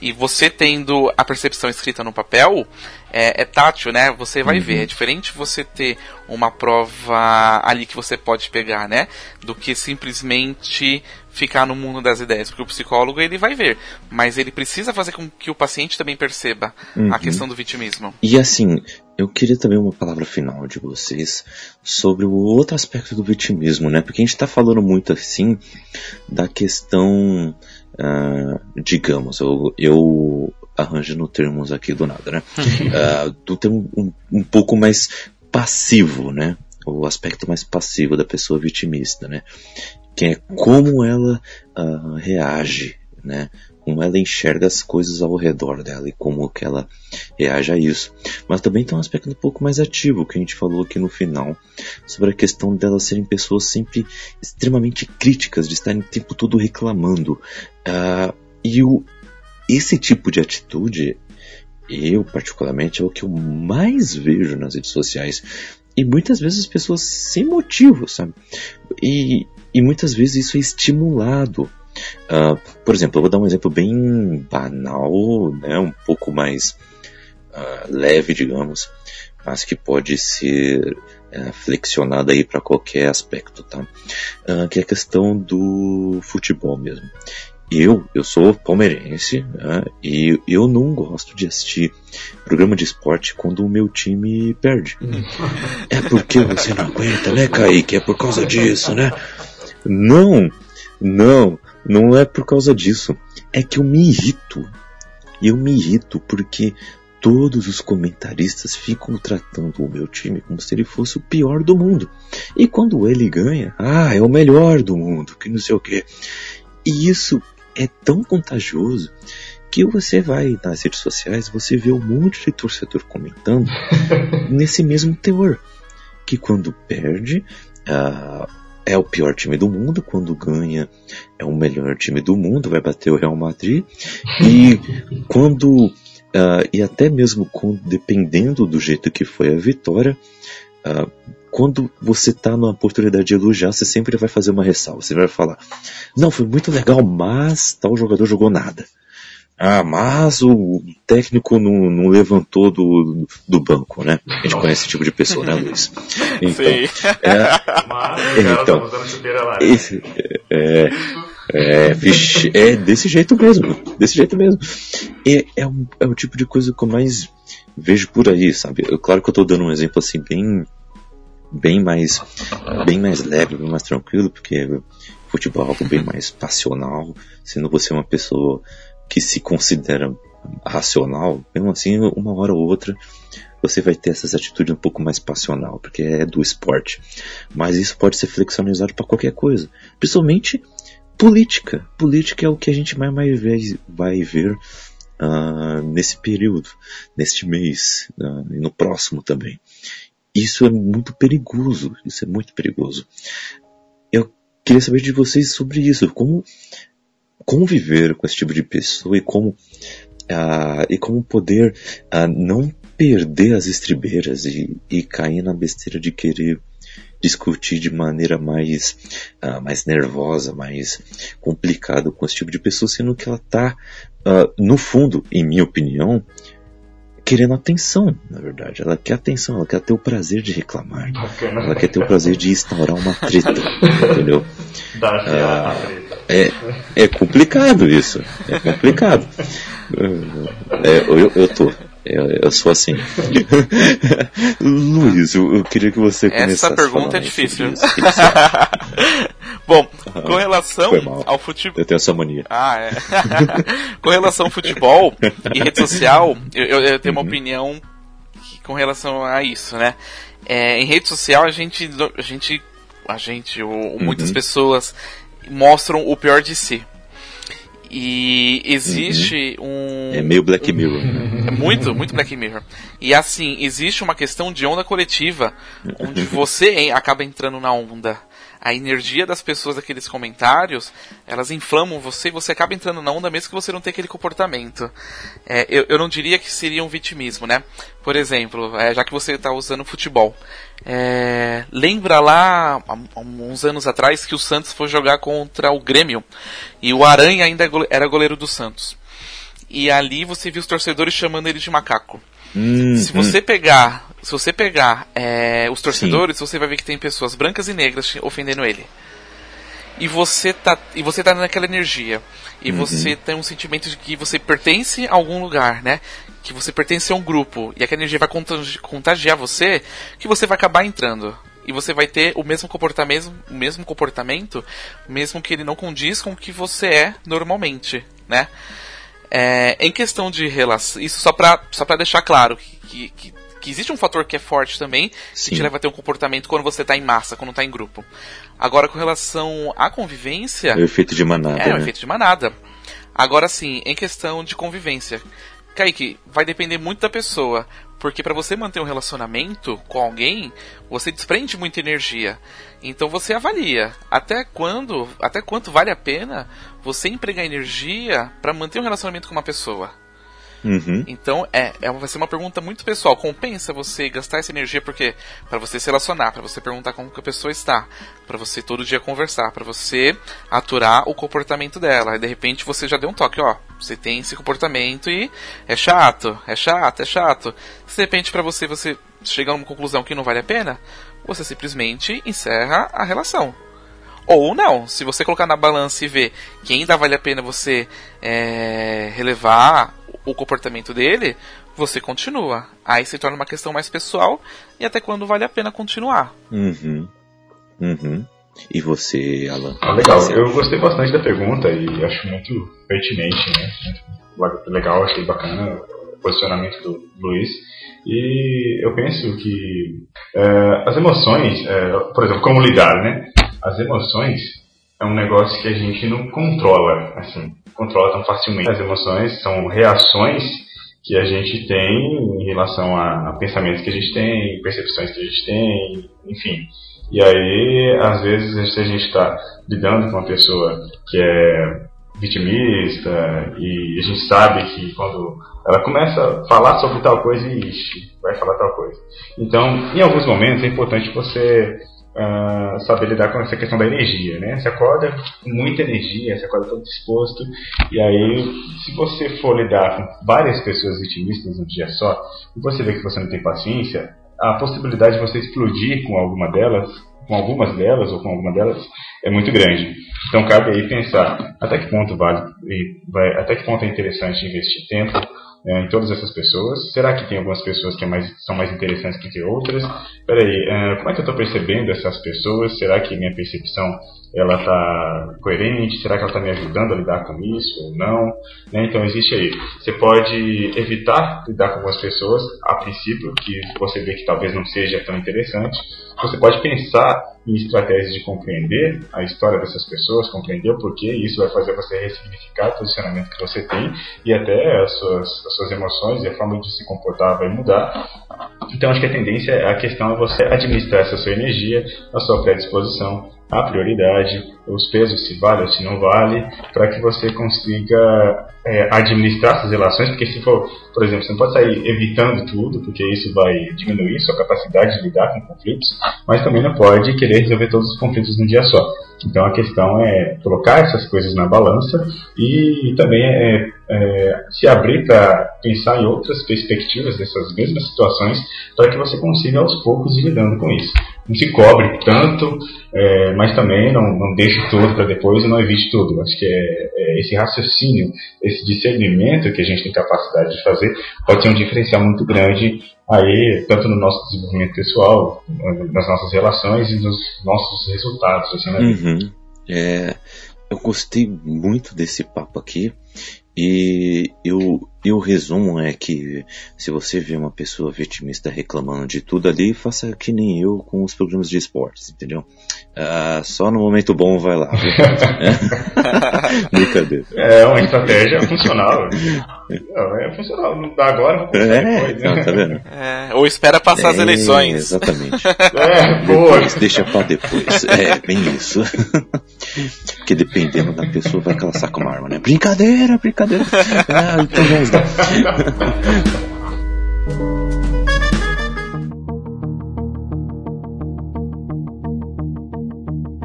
e você tendo a percepção escrita no papel, é, é tátil, né? Você vai uhum. ver. É diferente você ter uma prova ali que você pode pegar, né? Do que simplesmente ficar no mundo das ideias. Porque o psicólogo ele vai ver, mas ele precisa fazer com que o paciente também perceba uhum. a questão do vitimismo. E assim, eu queria também uma palavra final de vocês sobre o outro aspecto do vitimismo, né? Porque a gente está falando muito assim da questão uh, digamos, eu, eu arranjando termos aqui do nada, né? uh, do termo um, um pouco mais passivo, né? O aspecto mais passivo da pessoa vitimista, né? Que é como ela uh, reage, né? Como ela enxerga as coisas ao redor dela e como que ela reage a isso. Mas também tem um aspecto um pouco mais ativo que a gente falou aqui no final sobre a questão delas serem pessoas sempre extremamente críticas, de estarem o tempo todo reclamando. Uh, e o, esse tipo de atitude, eu particularmente, é o que eu mais vejo nas redes sociais. E muitas vezes as pessoas sem motivo, sabe? E, e muitas vezes isso é estimulado Uh, por exemplo, eu vou dar um exemplo bem banal, né, um pouco mais uh, leve, digamos, mas que pode ser uh, flexionado aí para qualquer aspecto, tá? que é a questão do futebol mesmo. Eu, eu sou palmeirense né, e eu não gosto de assistir programa de esporte quando o meu time perde. é porque você não aguenta, né, Kaique? É por causa disso, né? Não, não. Não é por causa disso. É que eu me irrito. Eu me irrito porque todos os comentaristas ficam tratando o meu time como se ele fosse o pior do mundo. E quando ele ganha, ah, é o melhor do mundo, que não sei o quê. E isso é tão contagioso que você vai nas redes sociais, você vê um monte de torcedor comentando nesse mesmo teor. Que quando perde, uh, é o pior time do mundo, quando ganha é o melhor time do mundo, vai bater o Real Madrid. E quando, uh, e até mesmo quando, dependendo do jeito que foi a vitória, uh, quando você está numa oportunidade de elogiar, você sempre vai fazer uma ressalva. Você vai falar, não, foi muito legal, mas tal jogador jogou nada. Ah, mas o técnico não, não levantou do, do banco, né? A gente conhece esse tipo de pessoa, né, Luiz? Então, é, mas, então, esse, é, é, vixe, é desse jeito mesmo, desse jeito mesmo. É, é, um, é o tipo de coisa que eu mais vejo por aí, sabe? Eu, claro que eu tô dando um exemplo assim bem, bem mais, bem mais leve, bem mais tranquilo, porque futebol é algo bem mais passional, sendo você uma pessoa que se considera racional, mesmo assim, uma hora ou outra, você vai ter essas atitudes um pouco mais passional, porque é do esporte. Mas isso pode ser flexionizado para qualquer coisa, principalmente política. Política é o que a gente mais, mais vai ver uh, nesse período, neste mês uh, e no próximo também. Isso é muito perigoso. Isso é muito perigoso. Eu queria saber de vocês sobre isso. Como conviver com esse tipo de pessoa e como uh, e como poder não perder as estribeiras e, e cair na besteira de querer discutir de maneira mais, uh, mais nervosa, mais complicada com esse tipo de pessoa, sendo que ela está, uh, no fundo, em minha opinião, querendo atenção, na verdade. Ela quer atenção, ela quer ter o prazer de reclamar. Ela quer ter o prazer de instaurar uma treta, entendeu? Uh, é, é complicado isso. É complicado. É, eu, eu tô. Eu, eu sou assim. Luiz, eu, eu, queria que você começasse Essa pergunta é difícil. Bom, com relação ao futebol. Eu tenho essa mania. Ah, é. com relação ao futebol e rede social, eu, eu tenho uma uhum. opinião com relação a isso, né? É, em rede social a gente, a gente, a gente, ou, muitas uhum. pessoas mostram o pior de si. E existe uhum. um. É meio Black Mirror. É muito, muito Black Mirror. E assim, existe uma questão de onda coletiva, onde você acaba entrando na onda a energia das pessoas daqueles comentários, elas inflamam você e você acaba entrando na onda mesmo que você não tenha aquele comportamento. É, eu, eu não diria que seria um vitimismo, né? Por exemplo, é, já que você está usando futebol, é, lembra lá, há uns anos atrás, que o Santos foi jogar contra o Grêmio e o Aranha ainda é era goleiro do Santos. E ali você viu os torcedores chamando ele de macaco. Hum, se você hum. pegar, se você pegar é, os torcedores, Sim. você vai ver que tem pessoas brancas e negras ofendendo ele. E você tá, e você tá naquela energia. E uhum. você tem um sentimento de que você pertence a algum lugar, né? Que você pertence a um grupo. E aquela energia vai contagiar você, que você vai acabar entrando. E você vai ter o mesmo comportamento, o mesmo comportamento, mesmo que ele não condiz com o que você é normalmente, né? É, em questão de relação, isso só para só pra deixar claro que, que, que, existe um fator que é forte também, Sim. que te leva a ter um comportamento quando você está em massa, quando está em grupo. Agora, com relação à convivência. É o efeito de manada. É, né? o efeito de manada. Agora sim, em questão de convivência. Kaique, vai depender muito da pessoa. Porque para você manter um relacionamento com alguém, você desprende muita energia. Então você avalia até quando, até quanto vale a pena você empregar energia para manter um relacionamento com uma pessoa. Uhum. Então é, é, vai ser uma pergunta muito pessoal. Compensa você gastar essa energia porque para você se relacionar, para você perguntar como que a pessoa está, para você todo dia conversar, para você aturar o comportamento dela. E de repente você já deu um toque, ó, você tem esse comportamento e é chato, é chato, é chato. Se de repente para você você chegar a uma conclusão que não vale a pena, você simplesmente encerra a relação. Ou não, se você colocar na balança e ver que ainda vale a pena você é, relevar o comportamento dele, você continua. Aí se torna uma questão mais pessoal e até quando vale a pena continuar. Uhum. Uhum. E você, Alan? Ah, legal. Eu gostei bastante da pergunta e acho muito pertinente, né? Muito legal, achei bacana o posicionamento do Luiz. E eu penso que é, as emoções, é, por exemplo, como lidar, né? As emoções é um negócio que a gente não controla, assim, controla tão facilmente. As emoções são reações que a gente tem em relação a, pensamentos que a gente tem, percepções que a gente tem, enfim. E aí, às vezes, se a gente está lidando com uma pessoa que é vitimista e a gente sabe que quando ela começa a falar sobre tal coisa, ixi, vai falar tal coisa. Então, em alguns momentos é importante você uh, saber lidar com essa questão da energia, né? Você acorda com muita energia, você acorda todo disposto, e aí, se você for lidar com várias pessoas vitimistas num dia só, e você vê que você não tem paciência, a possibilidade de você explodir com alguma delas, com algumas delas ou com alguma delas, é muito grande. Então cabe aí pensar até que ponto vale, vai, até que ponto é interessante investir tempo é, em todas essas pessoas? Será que tem algumas pessoas que é mais, são mais interessantes do que outras? Peraí, é, como é que eu estou percebendo essas pessoas? Será que minha percepção ela está coerente? Será que ela está me ajudando a lidar com isso ou não? Né? Então existe aí. Você pode evitar lidar com algumas pessoas a princípio que você vê que talvez não seja tão interessante. Você pode pensar em estratégias de compreender a história dessas pessoas, compreender o porquê, e isso vai fazer você ressignificar o posicionamento que você tem e até as suas, as suas emoções e a forma de se comportar vai mudar. Então acho que a tendência, a questão é você administrar essa sua energia, a sua predisposição, a prioridade, os pesos se vale ou se não vale, para que você consiga é, administrar essas relações, porque se for, por exemplo, você não pode sair evitando tudo, porque isso vai diminuir sua capacidade de lidar com conflitos, mas também não pode querer resolver todos os conflitos num dia só. Então a questão é colocar essas coisas na balança e também é, é se abrir para pensar em outras perspectivas dessas mesmas situações para que você consiga aos poucos ir lidando com isso. Não se cobre tanto, é, mas também não, não deixe tudo para depois e não evite tudo. Acho que é, é esse raciocínio, esse discernimento que a gente tem capacidade de fazer pode ser um diferencial muito grande aí, tanto no nosso desenvolvimento pessoal, nas nossas relações e nos nossos resultados. Assim, né? uhum. é, eu gostei muito desse papo aqui. E eu, eu resumo é que se você vê uma pessoa vitimista reclamando de tudo ali, faça que nem eu com os programas de esportes, entendeu? Ah, só no momento bom vai lá. Brincadeira. É uma estratégia funcional. Não, é funcional. Não dá agora, é, depois, né? não, tá vendo? É, ou espera passar é, as eleições. Exatamente. É, boa. Depois, deixa pra depois. É, bem isso. Porque dependendo da pessoa, vai que ela saca uma arma, né? Brincadeira, brincadeira. Ah, então vamos ですか？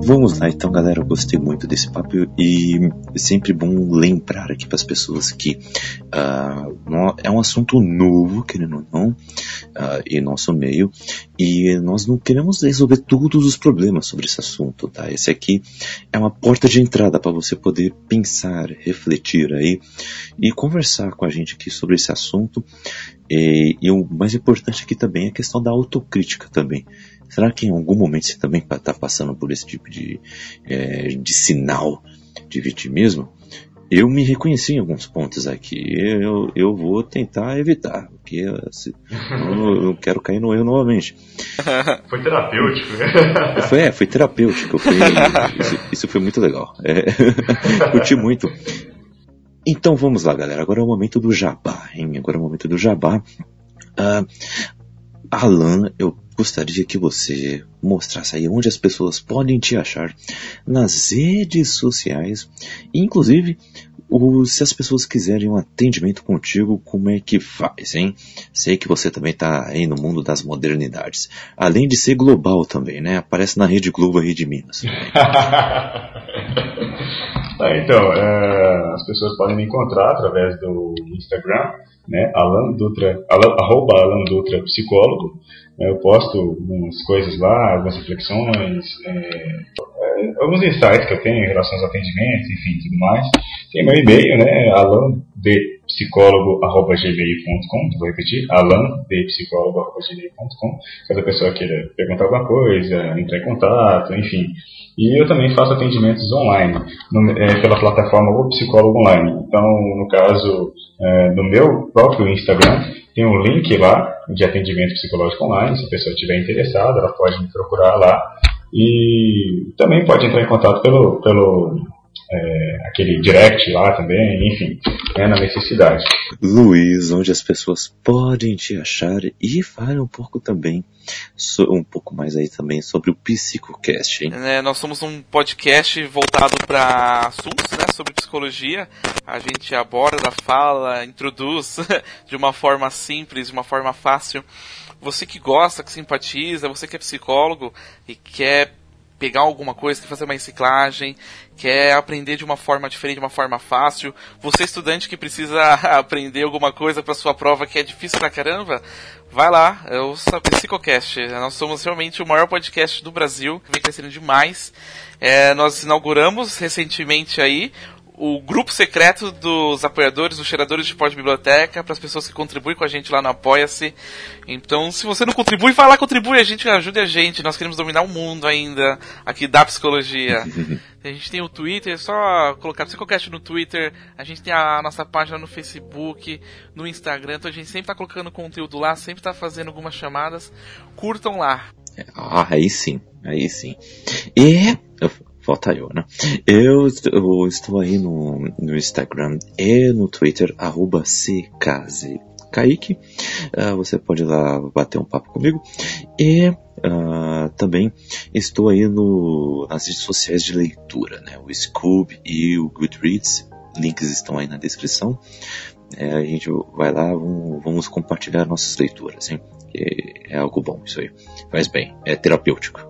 Vamos lá, então, galera. Eu gostei muito desse papo e é sempre bom lembrar aqui para as pessoas que uh, é um assunto novo, querendo ou não, uh, em nosso meio, e nós não queremos resolver todos os problemas sobre esse assunto, tá? Esse aqui é uma porta de entrada para você poder pensar, refletir aí e conversar com a gente aqui sobre esse assunto. E, e o mais importante aqui também é a questão da autocrítica também. Será que em algum momento você também está passando por esse tipo de, é, de sinal de vitimismo? Eu me reconheci em alguns pontos aqui. Eu, eu vou tentar evitar, porque assim, eu não quero cair no erro novamente. Foi terapêutico? Foi, é, foi terapêutico. Foi, isso, isso, foi muito legal. É, curti muito. Então vamos lá, galera. Agora é o momento do jabá, hein? Agora é o momento do jabá. Uh, Alan, eu gostaria que você mostrasse aí onde as pessoas podem te achar nas redes sociais, inclusive o, se as pessoas quiserem um atendimento contigo, como é que faz, hein? Sei que você também está aí no mundo das modernidades. Além de ser global também, né? Aparece na Rede Globo e Rede Minas. ah, então, é, as pessoas podem me encontrar através do Instagram, né? Alan Dutra, Alan, arroba Alan Dutra Psicólogo. É, eu posto algumas coisas lá, algumas reflexões, é, é, alguns insights que eu tenho em relação aos atendimentos, enfim, tudo mais. Tem meu e-mail, né, alandepsicólogo.gmail.com, vou repetir, alandepsicólogo.gmail.com, caso a pessoa queira perguntar alguma coisa, entrar em contato, enfim. E eu também faço atendimentos online, no, é, pela plataforma O Psicólogo Online. Então, no caso, é, no meu próprio Instagram, tem um link lá de atendimento psicológico online. Se a pessoa estiver interessada, ela pode me procurar lá. E também pode entrar em contato pelo, pelo é, aquele direct lá também, enfim, né, na necessidade. Luiz, onde as pessoas podem te achar e fale um pouco também, um pouco mais aí também sobre o PsicoCast, hein? É, nós somos um podcast voltado para assuntos, né, sobre psicologia. A gente aborda, fala, introduz de uma forma simples, de uma forma fácil. Você que gosta, que simpatiza, você que é psicólogo e quer pegar alguma coisa, quer fazer uma reciclagem, quer aprender de uma forma diferente, de uma forma fácil. Você estudante que precisa aprender alguma coisa para sua prova que é difícil pra caramba, vai lá, eu sou Psicocast. Nós somos realmente o maior podcast do Brasil, vem crescendo demais. É, nós inauguramos recentemente aí o grupo secreto dos apoiadores, dos cheiradores de pó de biblioteca, para as pessoas que contribuem com a gente lá no Apoia-se. Então, se você não contribui, vai lá, contribui, a gente ajude a gente. Nós queremos dominar o mundo ainda aqui da psicologia. a gente tem o Twitter, é só colocar Psicocast no Twitter, a gente tem a nossa página no Facebook, no Instagram, então a gente sempre está colocando conteúdo lá, sempre está fazendo algumas chamadas. Curtam lá. Ah, aí sim, aí sim. E Falta eu, né? Eu, eu estou aí no, no, Instagram e no Twitter, arroba. Kaique, uh, você pode ir lá bater um papo comigo. E uh, também estou aí no, nas redes sociais de leitura, né? O Scoob e o Goodreads. Links estão aí na descrição. É, a gente vai lá, vamos, vamos compartilhar nossas leituras, hein? É algo bom isso aí. Faz bem, é terapêutico.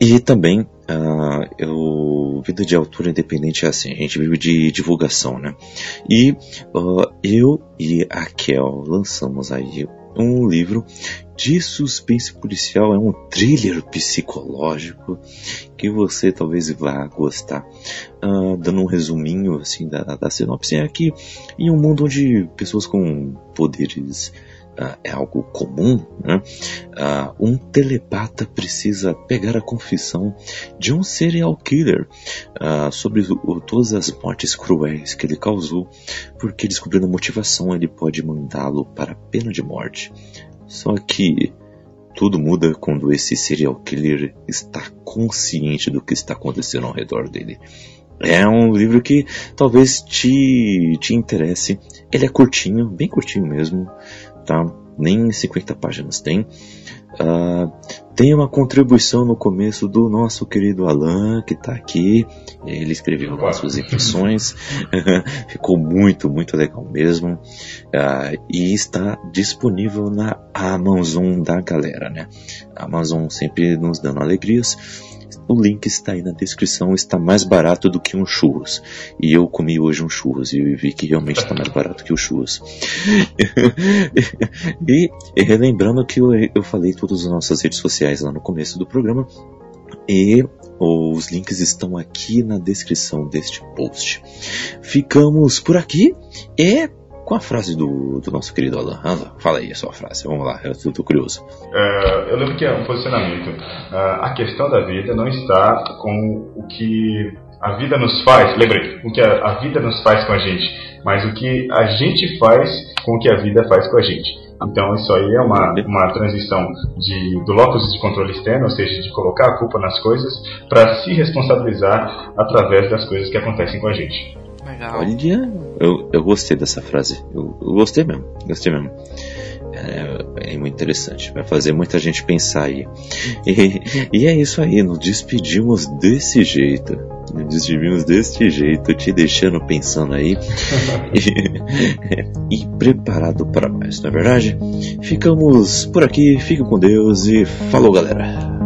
E também, uh, eu, vida de autor independente é assim, a gente vive de divulgação, né? E uh, eu e a Kel lançamos aí um livro de suspense policial, é um thriller psicológico que você talvez vá gostar. Uh, dando um resuminho assim da, da sinopse, é que em um mundo onde pessoas com poderes é algo comum, né? Uh, um telepata precisa pegar a confissão de um serial killer uh, sobre todas as mortes cruéis que ele causou, porque descobrindo a motivação ele pode mandá-lo para a pena de morte. Só que tudo muda quando esse serial killer está consciente do que está acontecendo ao redor dele. É um livro que talvez te, te interesse. Ele é curtinho, bem curtinho mesmo tá? Nem 50 páginas tem. Uh, tem uma contribuição no começo do nosso querido Alan, que está aqui. Ele escreveu as suas impressões. Ficou muito, muito legal mesmo. Uh, e está disponível na Amazon da galera, né? A Amazon sempre nos dando alegrias. O link está aí na descrição, está mais barato do que um churros. E eu comi hoje um churros e vi que realmente está mais barato que o churros. e, e relembrando que eu, eu falei todas as nossas redes sociais lá no começo do programa. E os links estão aqui na descrição deste post. Ficamos por aqui e com a frase do, do nosso querido Alan. Alan, fala aí a sua frase, vamos lá, eu estou curioso. Uh, eu lembro que é um posicionamento. Uh, a questão da vida não está com o que a vida nos faz, lembrei, o que a, a, vida nos faz com a gente, mas o que a gente faz com o que a vida faz com a gente. Então isso aí é uma, uma transição de, do locus de controle externo, ou seja, de colocar a culpa nas coisas, para se responsabilizar através das coisas que acontecem com a gente. Legal. Olha, eu, eu gostei dessa frase. Eu, eu gostei mesmo. Gostei mesmo. É, é, muito interessante. Vai fazer muita gente pensar aí. E, e é isso aí. Nos despedimos desse jeito. Nos despedimos desse jeito, te deixando pensando aí. e, e preparado para mais, não é verdade? Ficamos por aqui. Fiquem com Deus e falou, galera.